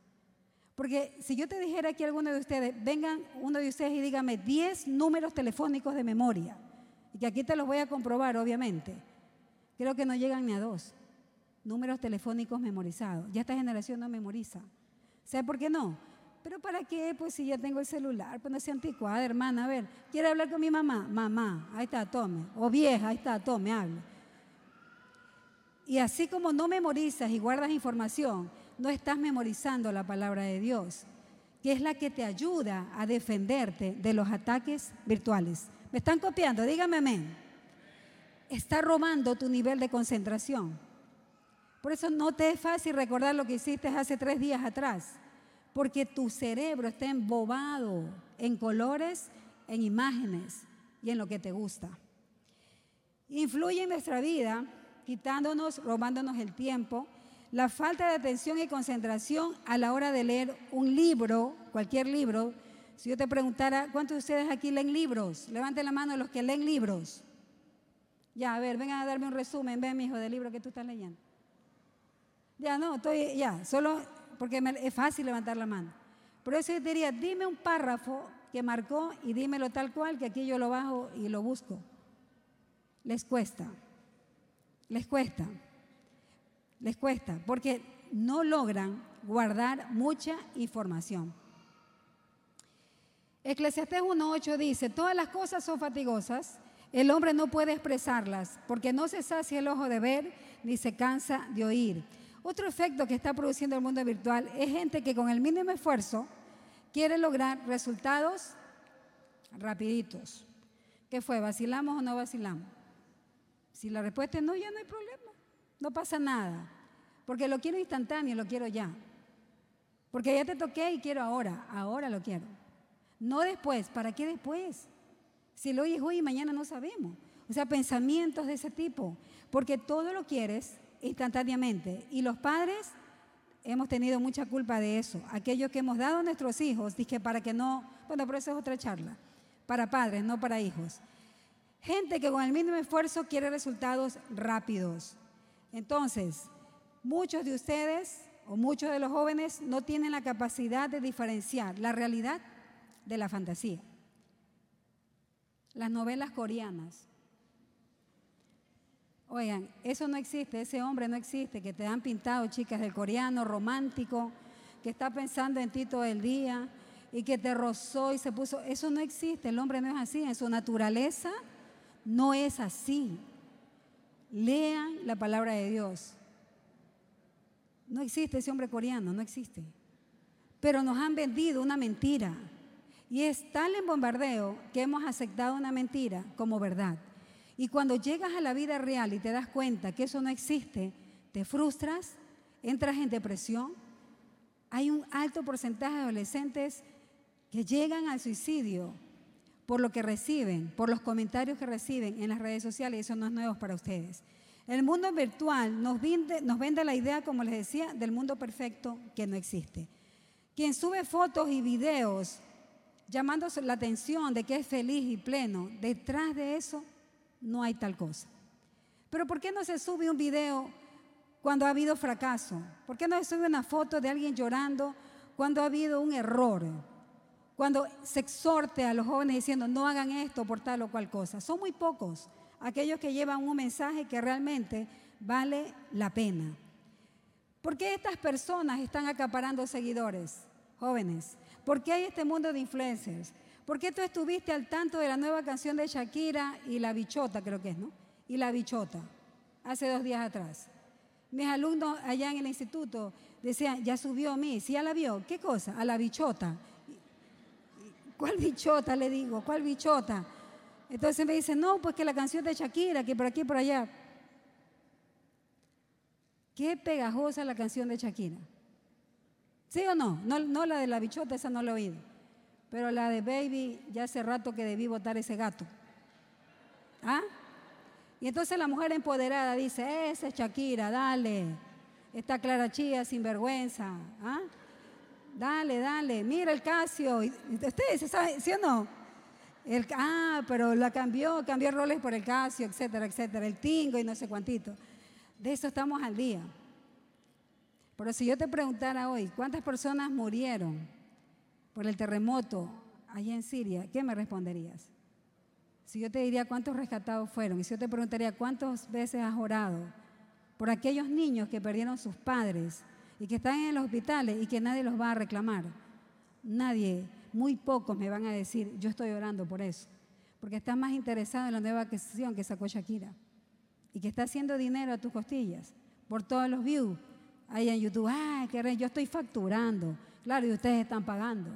Porque si yo te dijera aquí alguno de ustedes, vengan uno de ustedes y dígame 10 números telefónicos de memoria, y que aquí te los voy a comprobar, obviamente, creo que no llegan ni a dos números telefónicos memorizados. Ya esta generación no memoriza. ¿Sabe por qué no? Pero ¿para qué? Pues si ya tengo el celular, pues no sea anticuada, hermana. A ver, ¿quiere hablar con mi mamá? Mamá, ahí está, tome. O vieja, ahí está, tome, hable. Y así como no memorizas y guardas información, no estás memorizando la palabra de Dios, que es la que te ayuda a defenderte de los ataques virtuales. ¿Me están copiando? Dígame amén. Está robando tu nivel de concentración. Por eso no te es fácil recordar lo que hiciste hace tres días atrás, porque tu cerebro está embobado en colores, en imágenes y en lo que te gusta. Influye en nuestra vida, quitándonos, robándonos el tiempo, la falta de atención y concentración a la hora de leer un libro, cualquier libro. Si yo te preguntara, ¿cuántos de ustedes aquí leen libros? Levanten la mano los que leen libros. Ya, a ver, vengan a darme un resumen, ven, mi hijo, del libro que tú estás leyendo. Ya no, estoy, ya, solo porque es fácil levantar la mano. Por eso yo diría, dime un párrafo que marcó y dímelo tal cual, que aquí yo lo bajo y lo busco. Les cuesta, les cuesta, les cuesta, porque no logran guardar mucha información. Eclesiastés 1.8 dice, todas las cosas son fatigosas, el hombre no puede expresarlas, porque no se sacia el ojo de ver, ni se cansa de oír. Otro efecto que está produciendo el mundo virtual es gente que con el mínimo esfuerzo quiere lograr resultados rapiditos. ¿Qué fue? ¿Vacilamos o no vacilamos? Si la respuesta es no, ya no hay problema. No pasa nada. Porque lo quiero instantáneo, lo quiero ya. Porque ya te toqué y quiero ahora. Ahora lo quiero. No después. ¿Para qué después? Si lo hoy es hoy y mañana no sabemos. O sea, pensamientos de ese tipo. Porque todo lo quieres instantáneamente. Y los padres hemos tenido mucha culpa de eso. Aquellos que hemos dado a nuestros hijos, dije para que no, bueno, pero eso es otra charla, para padres, no para hijos. Gente que con el mínimo esfuerzo quiere resultados rápidos. Entonces, muchos de ustedes o muchos de los jóvenes no tienen la capacidad de diferenciar la realidad de la fantasía. Las novelas coreanas, Oigan, eso no existe, ese hombre no existe, que te han pintado chicas del coreano romántico, que está pensando en ti todo el día y que te rozó y se puso. Eso no existe, el hombre no es así, en su naturaleza no es así. Lean la palabra de Dios. No existe ese hombre coreano, no existe. Pero nos han vendido una mentira. Y es tal en bombardeo que hemos aceptado una mentira como verdad. Y cuando llegas a la vida real y te das cuenta que eso no existe, te frustras, entras en depresión. Hay un alto porcentaje de adolescentes que llegan al suicidio por lo que reciben, por los comentarios que reciben en las redes sociales, y eso no es nuevo para ustedes. El mundo virtual nos vende, la idea, como les decía, del mundo perfecto que no existe. Quien sube fotos y videos llamando la atención de que es feliz y pleno, detrás de eso no hay tal cosa. Pero ¿por qué no se sube un video cuando ha habido fracaso? ¿Por qué no se sube una foto de alguien llorando cuando ha habido un error? Cuando se exhorte a los jóvenes diciendo no hagan esto por tal o cual cosa. Son muy pocos aquellos que llevan un mensaje que realmente vale la pena. ¿Por qué estas personas están acaparando seguidores, jóvenes? ¿Por qué hay este mundo de influencers? ¿Por qué tú estuviste al tanto de la nueva canción de Shakira y La Bichota, creo que es, ¿no? Y La Bichota, hace dos días atrás. Mis alumnos allá en el instituto decían, ya subió a mí, ¿sí ya la vio? ¿Qué cosa? A La Bichota. ¿Cuál bichota? Le digo, ¿cuál bichota? Entonces me dicen, no, pues que la canción de Shakira, que por aquí por allá. Qué pegajosa la canción de Shakira. ¿Sí o no? no? No la de la bichota, esa no la he oído. Pero la de Baby, ya hace rato que debí votar ese gato. ¿Ah? Y entonces la mujer empoderada dice, esa es Shakira, dale. Esta Clara Chía sin vergüenza. ¿Ah? Dale, dale, mira el Casio. ¿Ustedes saben, sí o no? El, ah, pero la cambió, cambió roles por el Casio, etcétera, etcétera. El Tingo y no sé cuántito. De eso estamos al día. Pero si yo te preguntara hoy, ¿cuántas personas murieron por el terremoto allá en Siria? ¿Qué me responderías? Si yo te diría cuántos rescatados fueron, y si yo te preguntaría cuántas veces has orado por aquellos niños que perdieron sus padres y que están en los hospitales y que nadie los va a reclamar, nadie, muy pocos me van a decir, yo estoy orando por eso, porque están más interesados en la nueva canción que sacó Shakira y que está haciendo dinero a tus costillas por todos los views ahí en YouTube. Ah, que yo estoy facturando. Claro, y ustedes están pagando.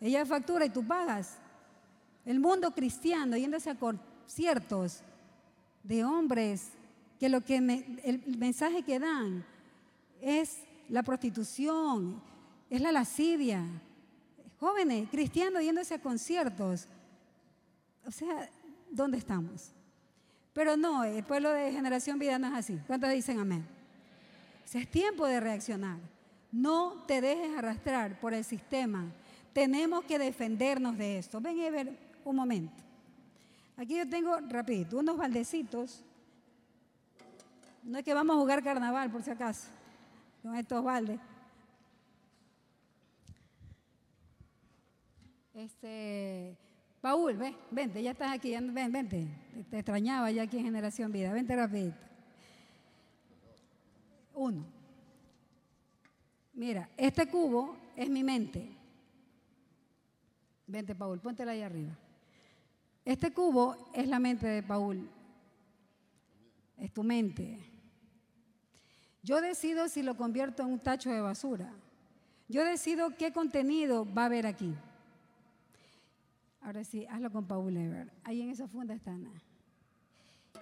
Ella factura y tú pagas. El mundo cristiano yéndose a conciertos de hombres que lo que el mensaje que dan es la prostitución, es la lascivia. Jóvenes, cristianos yéndose a conciertos. O sea, ¿dónde estamos? Pero no, el pueblo de generación vida no es así. ¿Cuántos dicen amén? es tiempo de reaccionar. No te dejes arrastrar por el sistema. Tenemos que defendernos de esto. Ven a ver un momento. Aquí yo tengo, rapidito, unos baldecitos. No es que vamos a jugar carnaval, por si acaso, con estos baldes. Este, Paul, ven, vente, ya estás aquí, ven, vente. Te extrañaba ya aquí en Generación Vida, vente rapidito. Uno. Mira, este cubo es mi mente. Vente, Paul, póntela ahí arriba. Este cubo es la mente de Paul. Es tu mente. Yo decido si lo convierto en un tacho de basura. Yo decido qué contenido va a haber aquí. Ahora sí, hazlo con Paul Ever. Ahí en esa funda está Ana.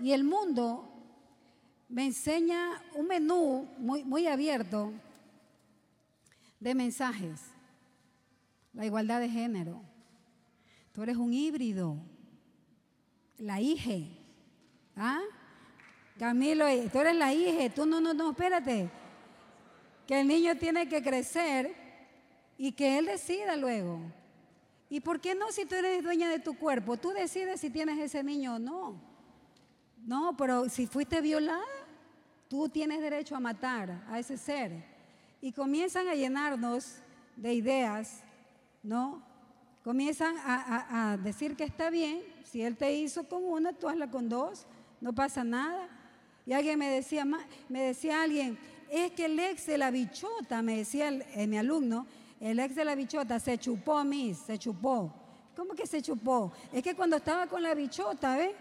Y el mundo me enseña un menú muy, muy abierto de mensajes. La igualdad de género. Tú eres un híbrido. La hija. ¿Ah? Camilo, tú eres la hija. Tú no, no, no, espérate. Que el niño tiene que crecer y que él decida luego. ¿Y por qué no si tú eres dueña de tu cuerpo? Tú decides si tienes ese niño o no. No, pero si fuiste violada, tú tienes derecho a matar a ese ser. Y comienzan a llenarnos de ideas, ¿no? Comienzan a, decir que está bien, si él te hizo con una, tú hazla con dos, no pasa nada. Y alguien me decía, me decía alguien, es que el ex de la bichota, me decía eh, mi alumno, el ex de la bichota se chupó mí, se chupó. ¿Cómo que se chupó? Es que cuando estaba con la bichota, ¿ves?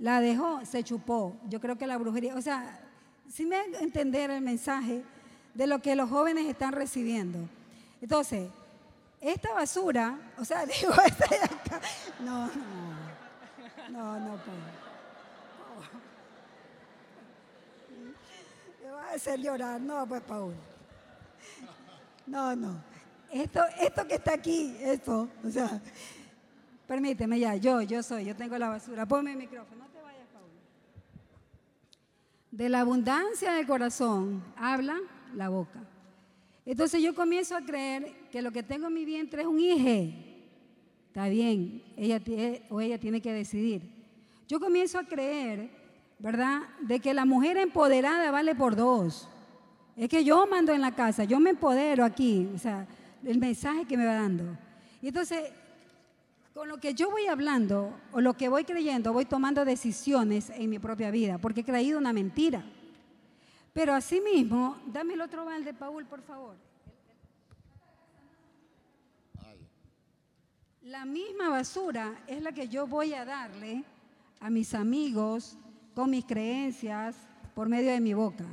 La dejó, se chupó. Yo creo que la brujería, o sea, si me entender el mensaje de lo que los jóvenes están recibiendo. Entonces, esta basura, o sea, digo, esta de acá, no, no, no, no puedo. Me va a hacer llorar, no, pues Paul. No, no. esto, esto que está aquí, esto, o sea, permíteme ya, yo, yo soy, yo tengo la basura. Ponme el micrófono, no te vayas, Paula. De la abundancia del corazón habla la boca. Entonces yo comienzo a creer que lo que tengo en mi vientre es un hijo. Está bien, ella o ella tiene que decidir. Yo comienzo a creer, ¿verdad?, de que la mujer empoderada vale por dos. Es que yo mando en la casa, yo me empodero aquí, o sea, el mensaje que me va dando. Y entonces, con lo que yo voy hablando o lo que voy creyendo, voy tomando decisiones en mi propia vida, porque he creído una mentira. Pero asimismo, dame el otro balde, Paul, por favor. La misma basura es la que yo voy a darle a mis amigos con mis creencias por medio de mi boca.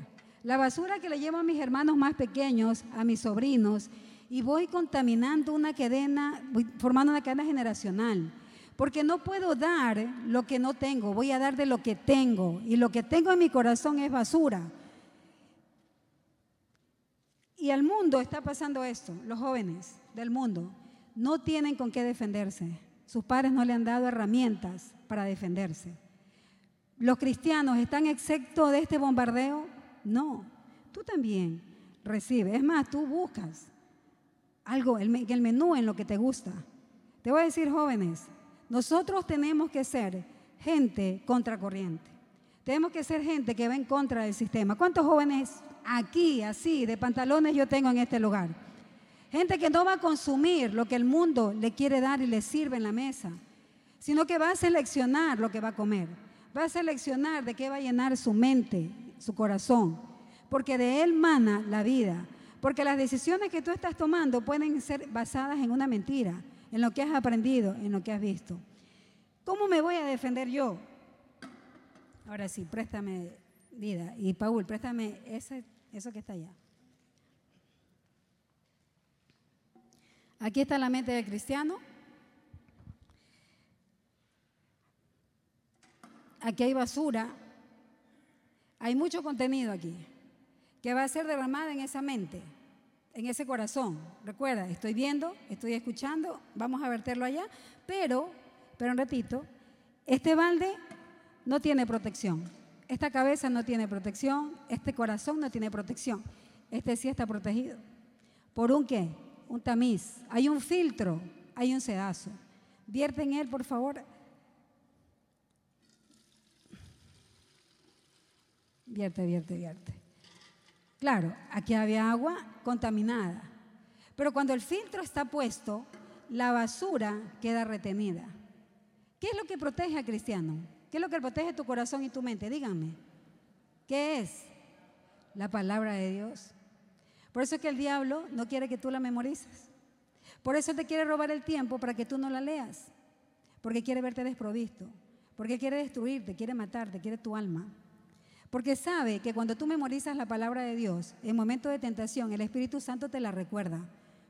La basura que le llevo a mis hermanos más pequeños, a mis sobrinos, y voy contaminando una cadena, formando una cadena generacional. Porque no puedo dar lo que no tengo, voy a dar de lo que tengo. Y lo que tengo en mi corazón es basura. Y al mundo está pasando esto, los jóvenes del mundo no tienen con qué defenderse. Sus padres no le han dado herramientas para defenderse. ¿Los cristianos están exceptos de este bombardeo? No, tú también recibes. Es más, tú buscas algo, el, el menú en lo que te gusta. Te voy a decir, jóvenes, nosotros tenemos que ser gente contracorriente. Tenemos que ser gente que va en contra del sistema. ¿Cuántos jóvenes aquí, así, de pantalones yo tengo en este lugar? Gente que no va a consumir lo que el mundo le quiere dar y le sirve en la mesa, sino que va a seleccionar lo que va a comer. Va a seleccionar de qué va a llenar su mente, su corazón, porque de Él mana la vida. Porque las decisiones que tú estás tomando pueden ser basadas en una mentira, en lo que has aprendido, en lo que has visto. ¿Cómo me voy a defender yo? Ahora sí, préstame vida. Y Paul, préstame ese, eso que está allá. Aquí está la mente del cristiano. Aquí hay basura hay mucho contenido aquí que va a ser derramada en esa mente, en ese corazón. Recuerda, estoy viendo, estoy escuchando, vamos a verterlo allá, pero, pero un ratito, este balde no tiene protección. Esta cabeza no tiene protección, este corazón no tiene protección. Este sí está protegido. ¿Por un qué? Un tamiz. Hay un filtro, hay un sedazo. Vierte en él, por favor, vierte, vierte, vierte. Claro, aquí había agua contaminada, pero cuando el filtro está puesto, la basura queda retenida. ¿Qué es lo que protege al cristiano? ¿Qué es lo que protege tu corazón y tu mente? Díganme. ¿Qué es? La palabra de Dios. Por eso es que el diablo no quiere que tú la memorices. Por eso te quiere robar el tiempo para que tú no la leas. Porque quiere verte desprovisto. Porque quiere destruirte, quiere matarte, quiere tu alma. Porque sabe que cuando tú memorizas la palabra de Dios, en momento de tentación, el Espíritu Santo te la recuerda.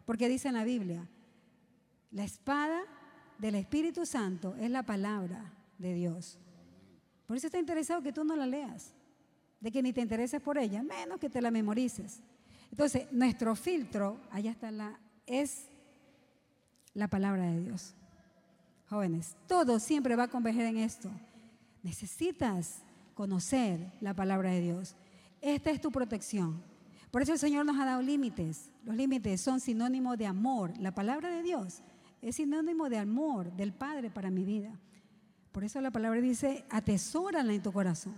Porque dice en la Biblia, la espada del Espíritu Santo es la palabra de Dios. Por eso está interesado que tú no la leas, de que ni te intereses por ella, menos que te la memorices. Entonces, nuestro filtro, allá está la, es la palabra de Dios. Jóvenes, todo siempre va a converger en esto. Necesitas conocer la palabra de Dios. Esta es tu protección. Por eso el Señor nos ha dado límites. Los límites son sinónimo de amor. La palabra de Dios es sinónimo de amor del Padre para mi vida. Por eso la palabra dice, atesórala en tu corazón,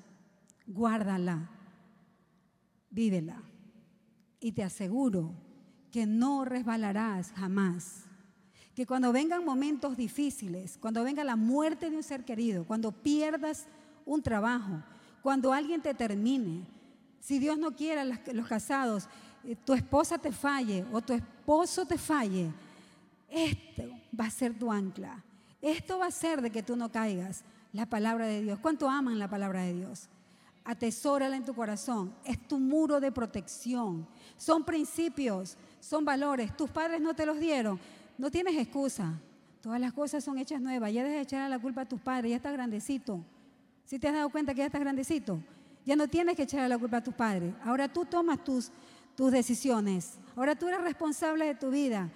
guárdala, vívela. Y te aseguro que no resbalarás jamás. Que cuando vengan momentos difíciles, cuando venga la muerte de un ser querido, cuando pierdas un trabajo, cuando alguien te termine, si Dios no quiera los casados, eh, tu esposa te falle o tu esposo te falle, esto va a ser tu ancla. Esto va a ser de que tú no caigas. La palabra de Dios. ¿Cuánto aman la palabra de Dios? Atesórala en tu corazón. Es tu muro de protección. Son principios, son valores. Tus padres no te los dieron. No tienes excusa. Todas las cosas son hechas nuevas. Ya dejes de echar la culpa a tus padres. Ya estás grandecito. Si te has dado cuenta que ya estás grandecito, ya no tienes que echarle la culpa a tus padres. Ahora tú tomas tus, tus decisiones. Ahora tú eres responsable de tu vida.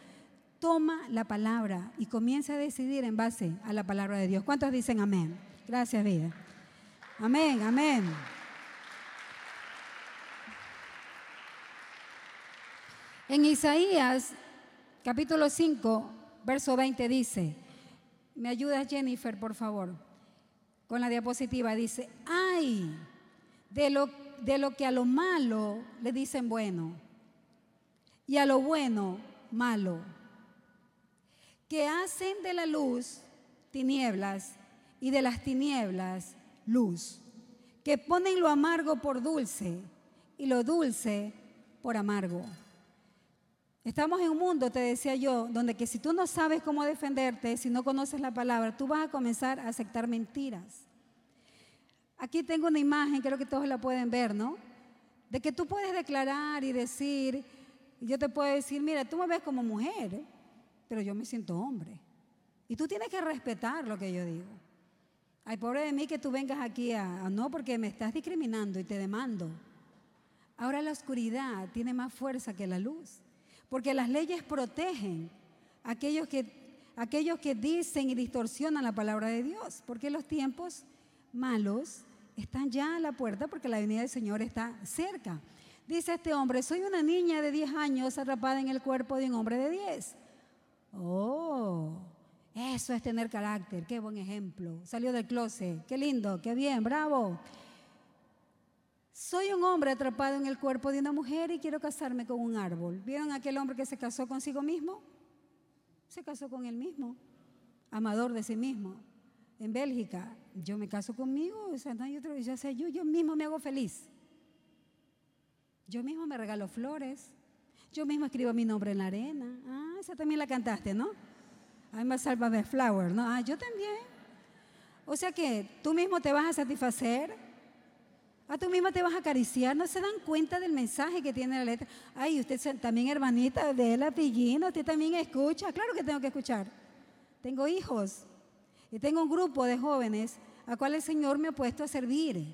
Toma la palabra y comienza a decidir en base a la palabra de Dios. ¿Cuántos dicen amén? Gracias, vida. Amén, amén. En Isaías capítulo 5, verso 20 dice, me ayudas Jennifer, por favor, con la diapositiva, dice, ay, de lo, de lo que a lo malo le dicen bueno y a lo bueno malo, que hacen de la luz tinieblas y de las tinieblas luz, que ponen lo amargo por dulce y lo dulce por amargo. Estamos en un mundo, te decía yo, donde que si tú no sabes cómo defenderte, si no conoces la palabra, tú vas a comenzar a aceptar mentiras. Aquí tengo una imagen, creo que todos la pueden ver, ¿no? De que tú puedes declarar y decir, yo te puedo decir, mira, tú me ves como mujer, pero yo me siento hombre. Y tú tienes que respetar lo que yo digo. Ay, pobre de mí que tú vengas aquí a, no, porque me estás discriminando y te demando. Ahora la oscuridad tiene más fuerza que la luz. Porque las leyes protegen a aquellos que, aquellos que dicen y distorsionan la palabra de Dios. Porque los tiempos malos están ya a la puerta porque la venida del Señor está cerca. Dice este hombre, soy una niña de 10 años atrapada en el cuerpo de un hombre de 10. Oh, eso es tener carácter, qué buen ejemplo. Salió del closet, qué lindo, qué bien, bravo. Soy un hombre atrapado en el cuerpo de una mujer y quiero casarme con un árbol. ¿Vieron aquel hombre que se casó consigo mismo? Se casó con él mismo, amador de sí mismo. En Bélgica, yo me caso conmigo, o sea, no hay otro, sé, yo, yo mismo me hago feliz. Yo mismo me regalo flores. Yo mismo escribo mi nombre en la arena. Ah, esa también la cantaste, ¿no? I'm a salva de flower, ¿no? Ah, yo también. O sea que tú mismo te vas a satisfacer a tú misma te vas a acariciar, no se dan cuenta del mensaje que tiene la letra. Ay, usted también, hermanita, de la pillina, usted también escucha. Claro que tengo que escuchar. Tengo hijos y tengo un grupo de jóvenes a cual el Señor me ha puesto a servir.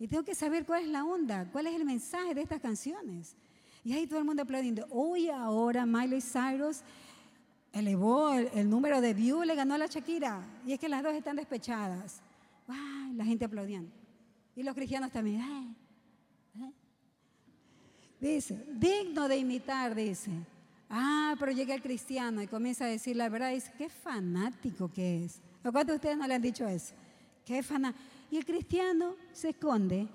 Y tengo que saber cuál es la onda, cuál es el mensaje de estas canciones. Y ahí todo el mundo aplaudiendo. Hoy ahora Miley Cyrus elevó el, número de views, le ganó a la Shakira. Y es que las dos están despechadas. Ay, la gente aplaudiendo. Y los cristianos también. Dice, digno de imitar, dice. Ah, pero llega el cristiano y comienza a decir la verdad. Dice, qué fanático que es. ¿A cuántos de ustedes no le han dicho eso? Qué fanático. Y el cristiano se esconde.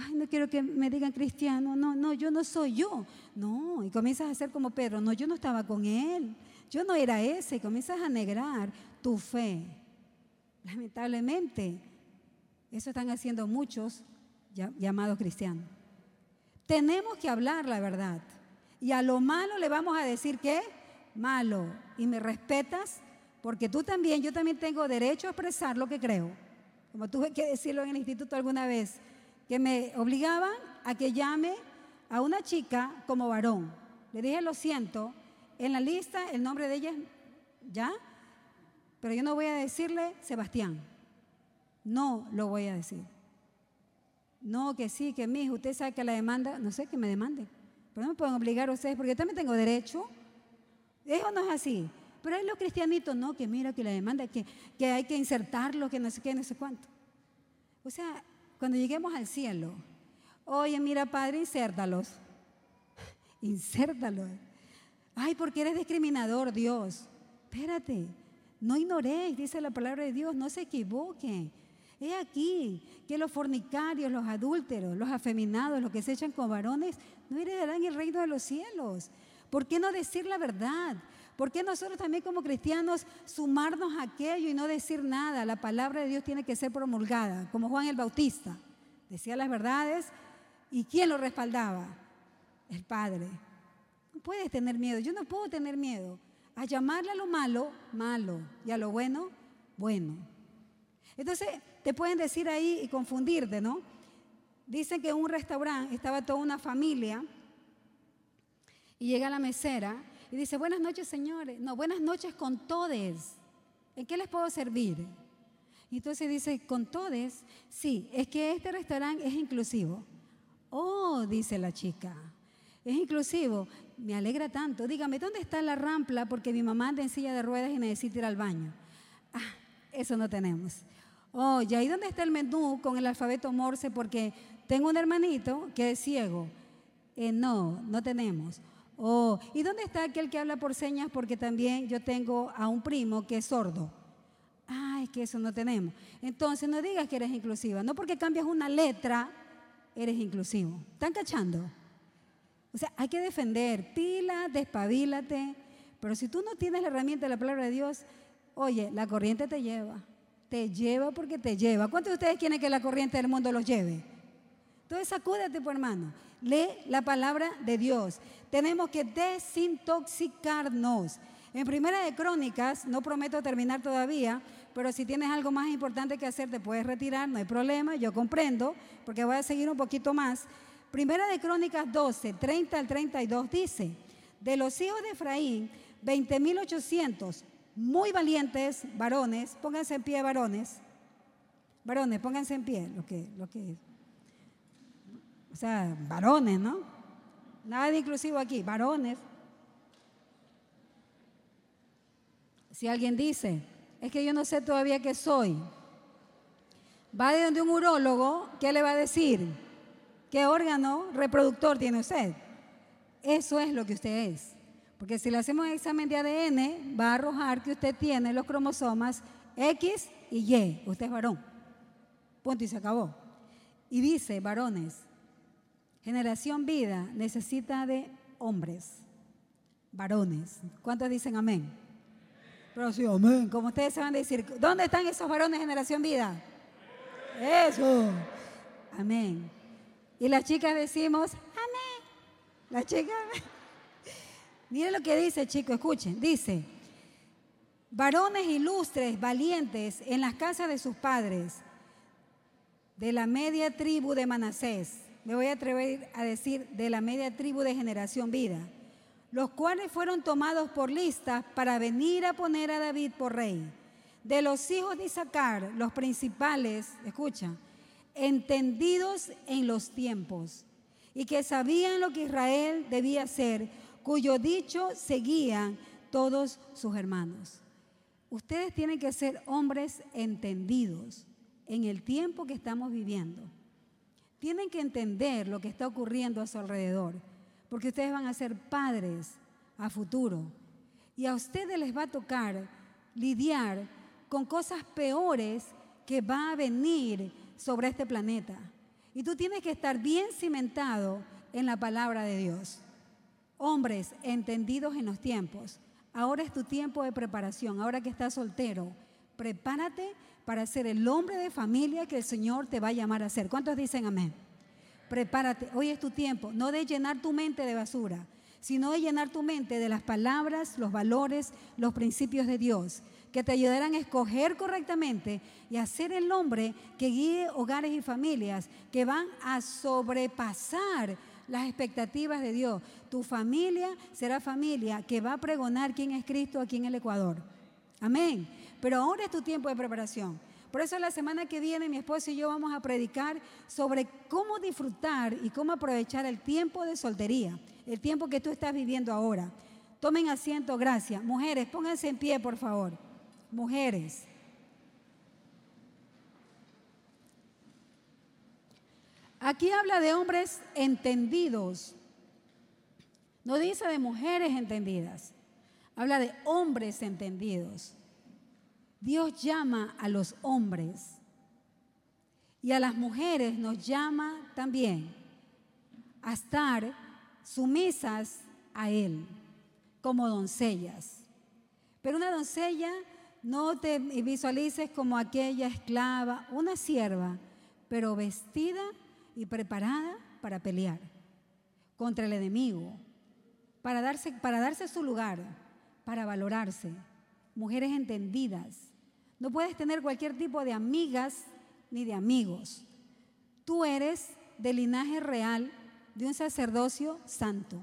Ay, no quiero que me digan cristiano. No, no, yo no soy yo. No, y comienzas a hacer como Pedro. No, yo no estaba con él. Yo no era ese. Y comienzas a negrar tu fe. Lamentablemente, eso están haciendo muchos llamados cristianos. Tenemos que hablar la verdad. Y a lo malo le vamos a decir que malo. Y me respetas porque tú también, yo también tengo derecho a expresar lo que creo. Como tuve que decirlo en el instituto alguna vez, que me obligaban a que llame a una chica como varón. Le dije, lo siento, en la lista el nombre de ella es, ¿ya? Pero yo no voy a decirle Sebastián. No lo voy a decir. No, que sí, que mi usted sabe que la demanda, no sé, que me demande. Pero no me pueden obligar a ustedes porque yo también tengo derecho. Eso no es así. Pero hay los cristianitos, no, que mira que la demanda, que, que hay que insertarlo, que no sé qué, no sé cuánto. O sea, cuando lleguemos al cielo, oye, mira, Padre, insértalos. insértalos. Ay, porque eres discriminador, Dios. Espérate, no ignoréis, dice la palabra de Dios, no se equivoquen. He aquí que los fornicarios, los adúlteros, los afeminados, los que se echan con varones, no heredarán el reino de los cielos. ¿Por qué no decir la verdad? ¿Por qué nosotros también como cristianos sumarnos a aquello y no decir nada? La palabra de Dios tiene que ser promulgada, como Juan el Bautista. Decía las verdades y ¿quién lo respaldaba? El Padre. No puedes tener miedo, yo no puedo tener miedo a llamarle a lo malo, malo, y a lo bueno, bueno. Entonces, te pueden decir ahí y confundirte, ¿no? Dicen que en un restaurante estaba toda una familia y llega la mesera y dice, buenas noches señores, no, buenas noches con todes. ¿En qué les puedo servir? Y entonces dice, con todes, sí, es que este restaurante es inclusivo. Oh, dice la chica, es inclusivo. Me alegra tanto. Dígame, ¿dónde está la rampla? Porque mi mamá anda en silla de ruedas y necesita ir al baño. Ah, eso no tenemos. Oh, ¿y ahí dónde está el menú con el alfabeto Morse? Porque tengo un hermanito que es ciego. Eh, no, no tenemos. Oh, ¿y dónde está aquel que habla por señas? Porque también yo tengo a un primo que es sordo. Ay, es que eso no tenemos. Entonces no digas que eres inclusiva. No porque cambias una letra, eres inclusivo. ¿Están cachando? O sea, hay que defender. Pila, despabilate. Pero si tú no tienes la herramienta de la palabra de Dios, oye, la corriente te lleva. Te lleva porque te lleva. ¿Cuántos de ustedes quieren que la corriente del mundo los lleve? Entonces sacúdete, por hermano. Lee la palabra de Dios. Tenemos que desintoxicarnos. En Primera de Crónicas, no prometo terminar todavía, pero si tienes algo más importante que hacer, te puedes retirar, no hay problema, yo comprendo, porque voy a seguir un poquito más. Primera de Crónicas 12, 30 al 32 dice, de los hijos de Efraín, 20.800 muy valientes varones, pónganse en pie varones, varones, pónganse en pie, lo que, lo que o sea, varones, ¿no? Nada de inclusivo aquí, varones. Si alguien dice, es que yo no sé todavía qué soy, va de donde un urólogo, ¿qué le va a decir? ¿Qué órgano reproductor tiene usted? Eso es lo que usted es. Porque si le hacemos un examen de ADN, va a arrojar que usted tiene los cromosomas X y Y. Usted es varón. Punto y se acabó. Y dice, varones, Generación vida necesita de hombres, varones. ¿Cuántos dicen amén? Pero sí, amén. Como ustedes se van a decir, ¿dónde están esos varones generación vida? Eso. Amén. Y las chicas decimos, amén. Las chicas, miren lo que dice, chicos, escuchen. Dice, varones ilustres, valientes en las casas de sus padres, de la media tribu de Manasés me voy a atrever a decir, de la media tribu de generación vida, los cuales fueron tomados por lista para venir a poner a David por rey. De los hijos de Isaacar, los principales, escucha, entendidos en los tiempos y que sabían lo que Israel debía hacer, cuyo dicho seguían todos sus hermanos. Ustedes tienen que ser hombres entendidos en el tiempo que estamos viviendo. Tienen que entender lo que está ocurriendo a su alrededor, porque ustedes van a ser padres a futuro. Y a ustedes les va a tocar lidiar con cosas peores que va a venir sobre este planeta. Y tú tienes que estar bien cimentado en la palabra de Dios. Hombres entendidos en los tiempos. Ahora es tu tiempo de preparación. Ahora que estás soltero, prepárate para ser el hombre de familia que el Señor te va a llamar a ser. ¿Cuántos dicen amén? Prepárate, hoy es tu tiempo, no de llenar tu mente de basura, sino de llenar tu mente de las palabras, los valores, los principios de Dios, que te ayudarán a escoger correctamente y a ser el hombre que guíe hogares y familias que van a sobrepasar las expectativas de Dios. Tu familia será familia que va a pregonar quién es Cristo aquí en el Ecuador. Amén. Pero ahora es tu tiempo de preparación. Por eso la semana que viene mi esposo y yo vamos a predicar sobre cómo disfrutar y cómo aprovechar el tiempo de soltería, el tiempo que tú estás viviendo ahora. Tomen asiento, gracias. Mujeres, pónganse en pie, por favor. Mujeres. Aquí habla de hombres entendidos. No dice de mujeres entendidas. Habla de hombres entendidos. Dios llama a los hombres y a las mujeres nos llama también a estar sumisas a Él como doncellas. Pero una doncella no te visualices como aquella esclava, una sierva, pero vestida y preparada para pelear contra el enemigo, para darse, para darse su lugar, para valorarse. Mujeres entendidas, no puedes tener cualquier tipo de amigas ni de amigos. Tú eres del linaje real de un sacerdocio santo.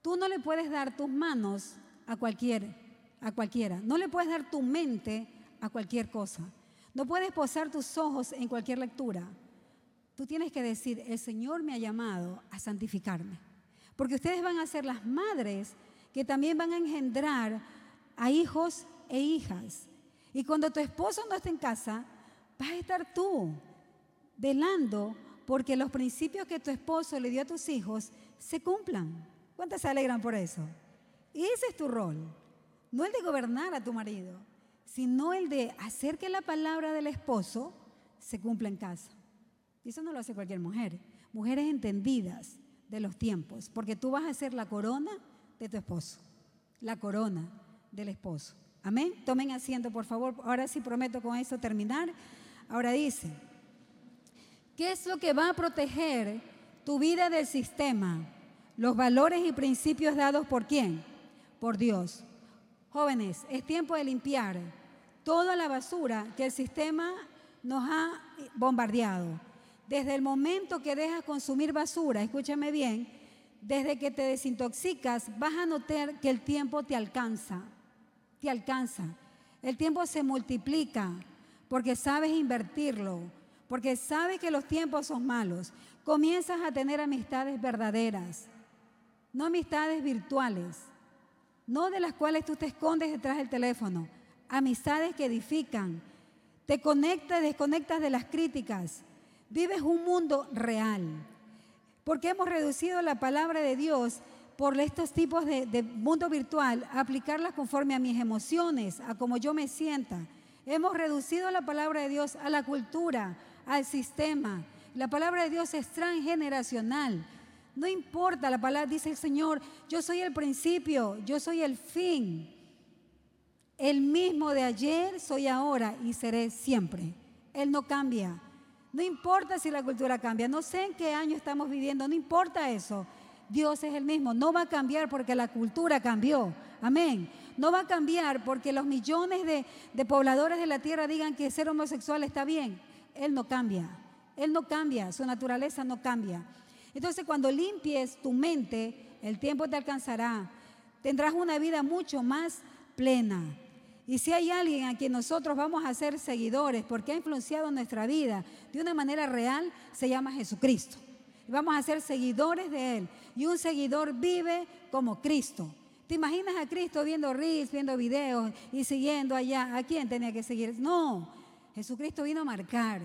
Tú no le puedes dar tus manos a cualquier, a cualquiera. No le puedes dar tu mente a cualquier cosa. No puedes posar tus ojos en cualquier lectura. Tú tienes que decir, el Señor me ha llamado a santificarme. Porque ustedes van a ser las madres que también van a engendrar a hijos e hijas. Y cuando tu esposo no esté en casa, vas a estar tú velando porque los principios que tu esposo le dio a tus hijos se cumplan. ¿Cuántas se alegran por eso? Y ese es tu rol. No el de gobernar a tu marido, sino el de hacer que la palabra del esposo se cumpla en casa. Y eso no lo hace cualquier mujer. Mujeres entendidas de los tiempos, porque tú vas a ser la corona de tu esposo, la corona del esposo. Amén. Tomen asiento, por favor. Ahora sí prometo con eso terminar. Ahora dice, ¿qué es lo que va a proteger tu vida del sistema? Los valores y principios dados por quién? Por Dios. Jóvenes, es tiempo de limpiar toda la basura que el sistema nos ha bombardeado. Desde el momento que dejas consumir basura, escúchame bien, desde que te desintoxicas, vas a notar que el tiempo te alcanza, te alcanza. El tiempo se multiplica porque sabes invertirlo, porque sabes que los tiempos son malos. Comienzas a tener amistades verdaderas, no amistades virtuales, no de las cuales tú te escondes detrás del teléfono, amistades que edifican. Te conectas, desconectas de las críticas. Vives un mundo real. Porque hemos reducido la palabra de Dios por estos tipos de, mundo virtual, a aplicarla conforme a mis emociones, a como yo me sienta. Hemos reducido la palabra de Dios a la cultura, al sistema. La palabra de Dios es transgeneracional. No importa, la palabra dice el Señor, yo soy el principio, yo soy el fin. El mismo de ayer soy ahora y seré siempre. Él no cambia. No importa si la cultura cambia, no sé en qué año estamos viviendo, no importa eso. Dios es el mismo, no va a cambiar porque la cultura cambió. Amén. No va a cambiar porque los millones de, pobladores de la tierra digan que ser homosexual está bien. Él no cambia. Él no cambia, su naturaleza no cambia. Entonces cuando limpies tu mente, el tiempo te alcanzará. Tendrás una vida mucho más plena. Y si hay alguien a quien nosotros vamos a ser seguidores porque ha influenciado nuestra vida de una manera real, se llama Jesucristo. Vamos a ser seguidores de Él. Y un seguidor vive como Cristo. ¿Te imaginas a Cristo viendo reels, viendo videos y siguiendo allá? ¿A quién tenía que seguir? No, Jesucristo vino a marcar,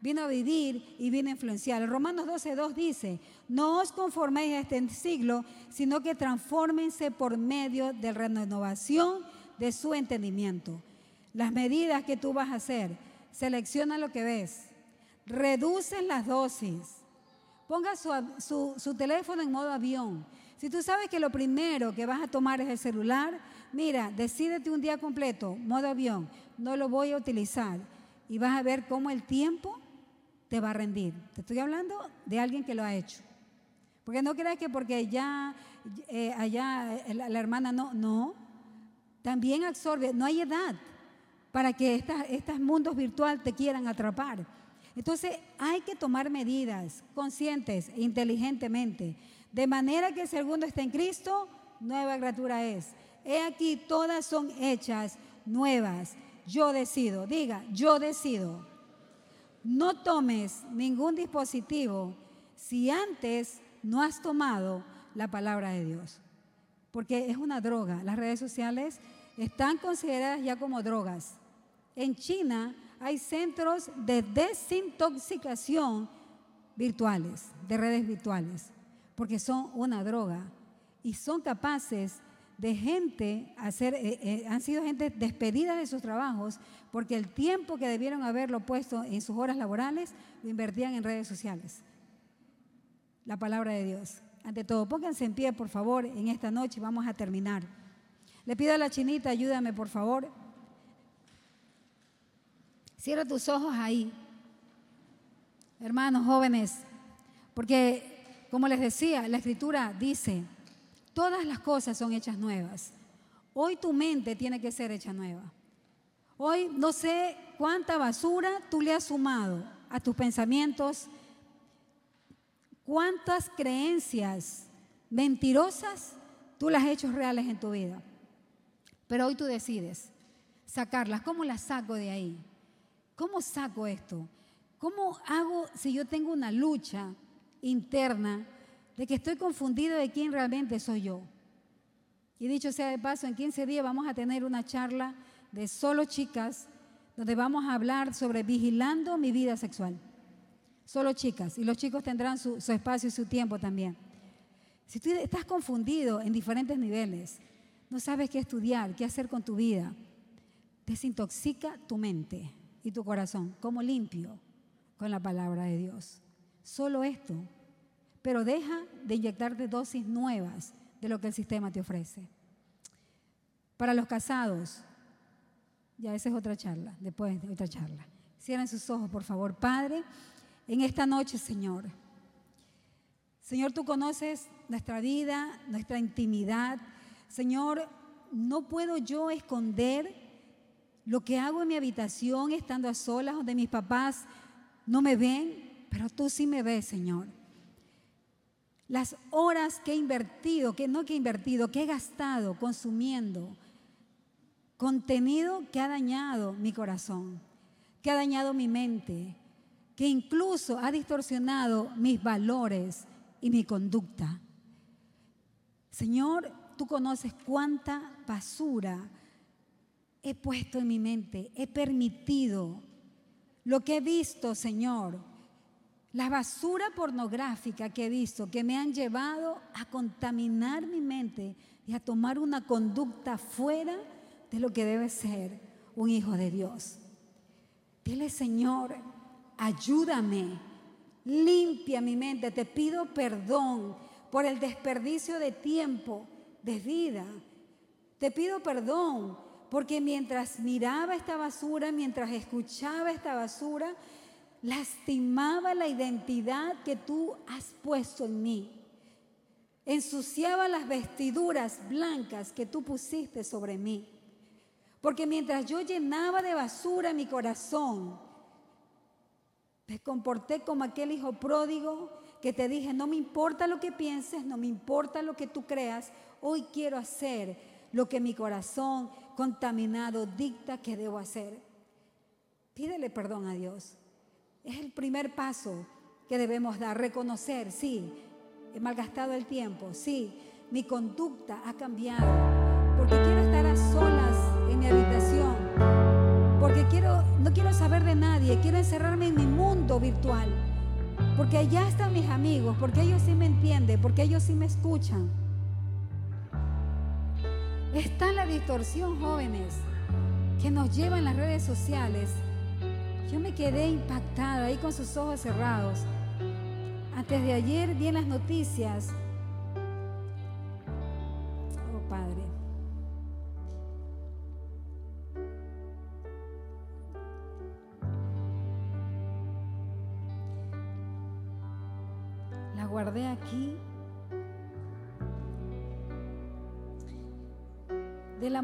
vino a vivir y vino a influenciar. Romanos 12.2 dice, no os conforméis a este siglo, sino que transfórmense por medio de renovación de su entendimiento. Las medidas que tú vas a hacer, selecciona lo que ves, reducen las dosis, ponga su, su, teléfono en modo avión. Si tú sabes que lo primero que vas a tomar es el celular, mira, decídete un día completo, modo avión, no lo voy a utilizar y vas a ver cómo el tiempo te va a rendir. Te estoy hablando de alguien que lo ha hecho. Porque no creas que porque ya eh, allá eh, la, la, hermana no, no, también absorbe, no hay edad para que estos mundos virtuales te quieran atrapar. Entonces hay que tomar medidas conscientes e inteligentemente, de manera que si alguno está en Cristo, nueva criatura es. He aquí, todas son hechas nuevas. Yo decido, diga, yo decido. No tomes ningún dispositivo si antes no has tomado la palabra de Dios porque es una droga. Las redes sociales están consideradas ya como drogas. En China hay centros de desintoxicación virtuales, de redes virtuales, porque son una droga y son capaces de gente hacer, eh, eh, han sido gente despedida de sus trabajos porque el tiempo que debieron haberlo puesto en sus horas laborales lo invertían en redes sociales. La palabra de Dios. Ante todo, pónganse en pie, por favor, en esta noche. Vamos a terminar. Le pido a la chinita, ayúdame, por favor. Cierra tus ojos ahí. Hermanos jóvenes, porque como les decía, la escritura dice, todas las cosas son hechas nuevas. Hoy tu mente tiene que ser hecha nueva. Hoy no sé cuánta basura tú le has sumado a tus pensamientos, ¿Cuántas creencias mentirosas tú las has hecho reales en tu vida? Pero hoy tú decides sacarlas. ¿Cómo las saco de ahí? ¿Cómo saco esto? ¿Cómo hago si yo tengo una lucha interna de que estoy confundido de quién realmente soy yo. Y dicho sea de paso, en 15 días vamos a tener una charla de solo chicas, donde vamos a hablar sobre vigilando mi vida sexual. Solo chicas, y los chicos tendrán su, espacio y su tiempo también. Si tú estás confundido en diferentes niveles, no sabes qué estudiar, qué hacer con tu vida, desintoxica tu mente y tu corazón como limpio con la palabra de Dios. Solo esto. Pero deja de inyectarte dosis nuevas de lo que el sistema te ofrece. Para los casados, ya esa es otra charla, después de otra charla. Cierren sus ojos, por favor. Padre, en esta noche, Señor. Señor, tú conoces nuestra vida, nuestra intimidad. Señor, no puedo yo esconder lo que hago en mi habitación estando a solas, donde mis papás no me ven, pero tú sí me ves, Señor. Las horas que he invertido, que no que he invertido, que he gastado consumiendo contenido que ha dañado mi corazón, que ha dañado mi mente, que incluso ha distorsionado mis valores y mi conducta. Señor, tú conoces cuánta basura he puesto en mi mente, he permitido lo que he visto, Señor, la basura pornográfica que he visto, que me han llevado a contaminar mi mente y a tomar una conducta fuera de lo que debe ser un hijo de Dios. Dile, Señor, ayúdame, limpia mi mente, te pido perdón por el desperdicio de tiempo, de vida. Te pido perdón porque mientras miraba esta basura, mientras escuchaba esta basura, lastimaba la identidad que tú has puesto en mí. Ensuciaba las vestiduras blancas que tú pusiste sobre mí. Porque mientras yo llenaba de basura mi corazón, me comporté como aquel hijo pródigo que te dije, no me importa lo que pienses, no me importa lo que tú creas, hoy quiero hacer lo que mi corazón contaminado dicta que debo hacer. Pídele perdón a Dios. Es el primer paso que debemos dar, reconocer, sí, he malgastado el tiempo, sí, mi conducta ha cambiado, porque quiero estar a solas en mi habitación, porque quiero, no quiero saber de nadie, quiero encerrarme en mi mundo virtual, porque allá están mis amigos, porque ellos sí me entienden, porque ellos sí me escuchan. Está la distorsión, jóvenes, que nos lleva en las redes sociales. Yo me quedé impactada ahí con sus ojos cerrados. Antes de ayer vi en las noticias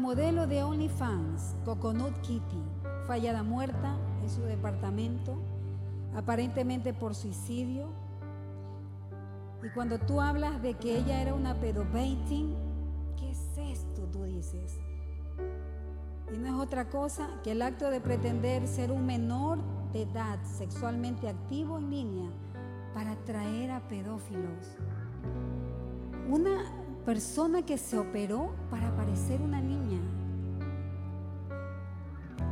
modelo de OnlyFans, Coconut Kitty, fallada muerta en su departamento, aparentemente por suicidio. Y cuando tú hablas de que ella era una pedobaiting, ¿qué es esto? Tú dices. Y no es otra cosa que el acto de pretender ser un menor de edad sexualmente activo en línea para atraer a pedófilos. Una persona que se operó para parecer una niña.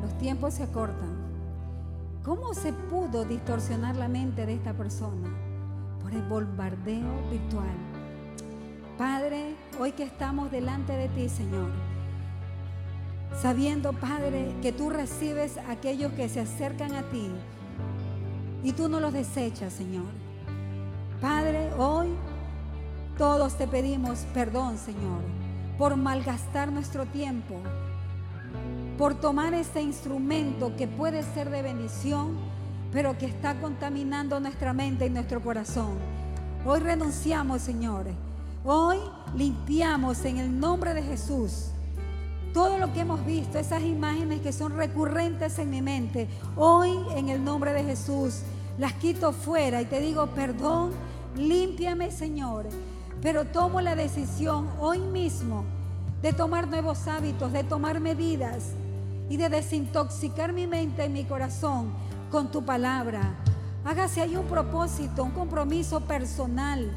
Los tiempos se acortan. ¿Cómo se pudo distorsionar la mente de esta persona? Por el bombardeo virtual. Padre, hoy que estamos delante de ti, Señor, sabiendo, Padre, que tú recibes a aquellos que se acercan a ti y tú no los desechas, Señor. Padre, hoy todos te pedimos perdón, Señor, por malgastar nuestro tiempo, por tomar este instrumento que puede ser de bendición, pero que está contaminando nuestra mente y nuestro corazón. Hoy renunciamos, Señor. Hoy limpiamos en el nombre de Jesús todo lo que hemos visto, esas imágenes que son recurrentes en mi mente. Hoy en el nombre de Jesús las quito fuera y te digo, perdón, límpiame Señor. Pero tomo la decisión hoy mismo de tomar nuevos hábitos, de tomar medidas y de desintoxicar mi mente y mi corazón con tu palabra. Hágase ahí un propósito, un compromiso personal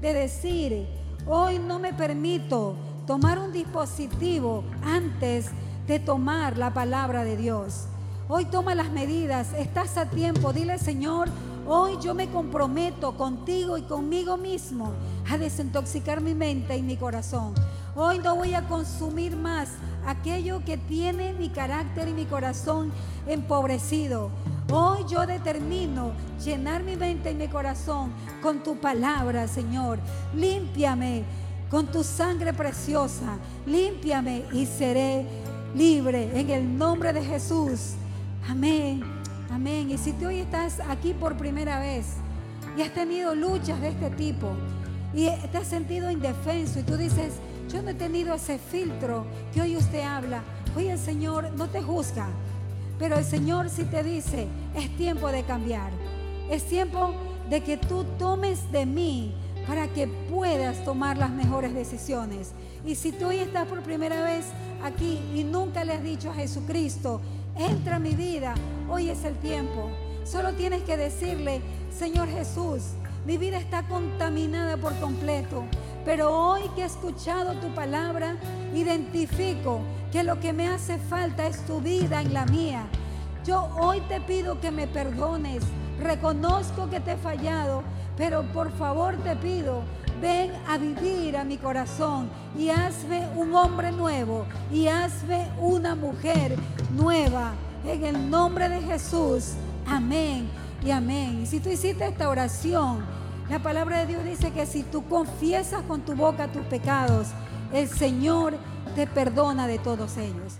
de decir, hoy no me permito tomar un dispositivo antes de tomar la palabra de Dios. Hoy toma las medidas, estás a tiempo, dile Señor, hoy yo me comprometo contigo y conmigo mismo a desintoxicar mi mente y mi corazón. Hoy no voy a consumir más aquello que tiene mi carácter y mi corazón empobrecido. Hoy yo determino llenar mi mente y mi corazón con tu palabra, Señor. Límpiame con tu sangre preciosa. Límpiame y seré libre en el nombre de Jesús. Amén. Amén. Y si tú hoy estás aquí por primera vez y has tenido luchas de este tipo y te has sentido indefenso y tú dices, yo no he tenido ese filtro que hoy usted habla. Hoy el Señor no te juzga, pero el Señor sí te dice, es tiempo de cambiar. Es tiempo de que tú tomes de mí para que puedas tomar las mejores decisiones. Y si tú hoy estás por primera vez aquí y nunca le has dicho a Jesucristo, entra a mi vida, hoy es el tiempo. Solo tienes que decirle, Señor Jesús, mi vida está contaminada por completo. Pero hoy que he escuchado tu palabra, identifico que lo que me hace falta es tu vida en la mía. Yo hoy te pido que me perdones. Reconozco que te he fallado, pero por favor te pido, ven a vivir a mi corazón y hazme un hombre nuevo y hazme una mujer nueva. En el nombre de Jesús. Amén y amén. Y si tú hiciste esta oración, la palabra de Dios dice que si tú confiesas con tu boca tus pecados, el Señor te perdona de todos ellos.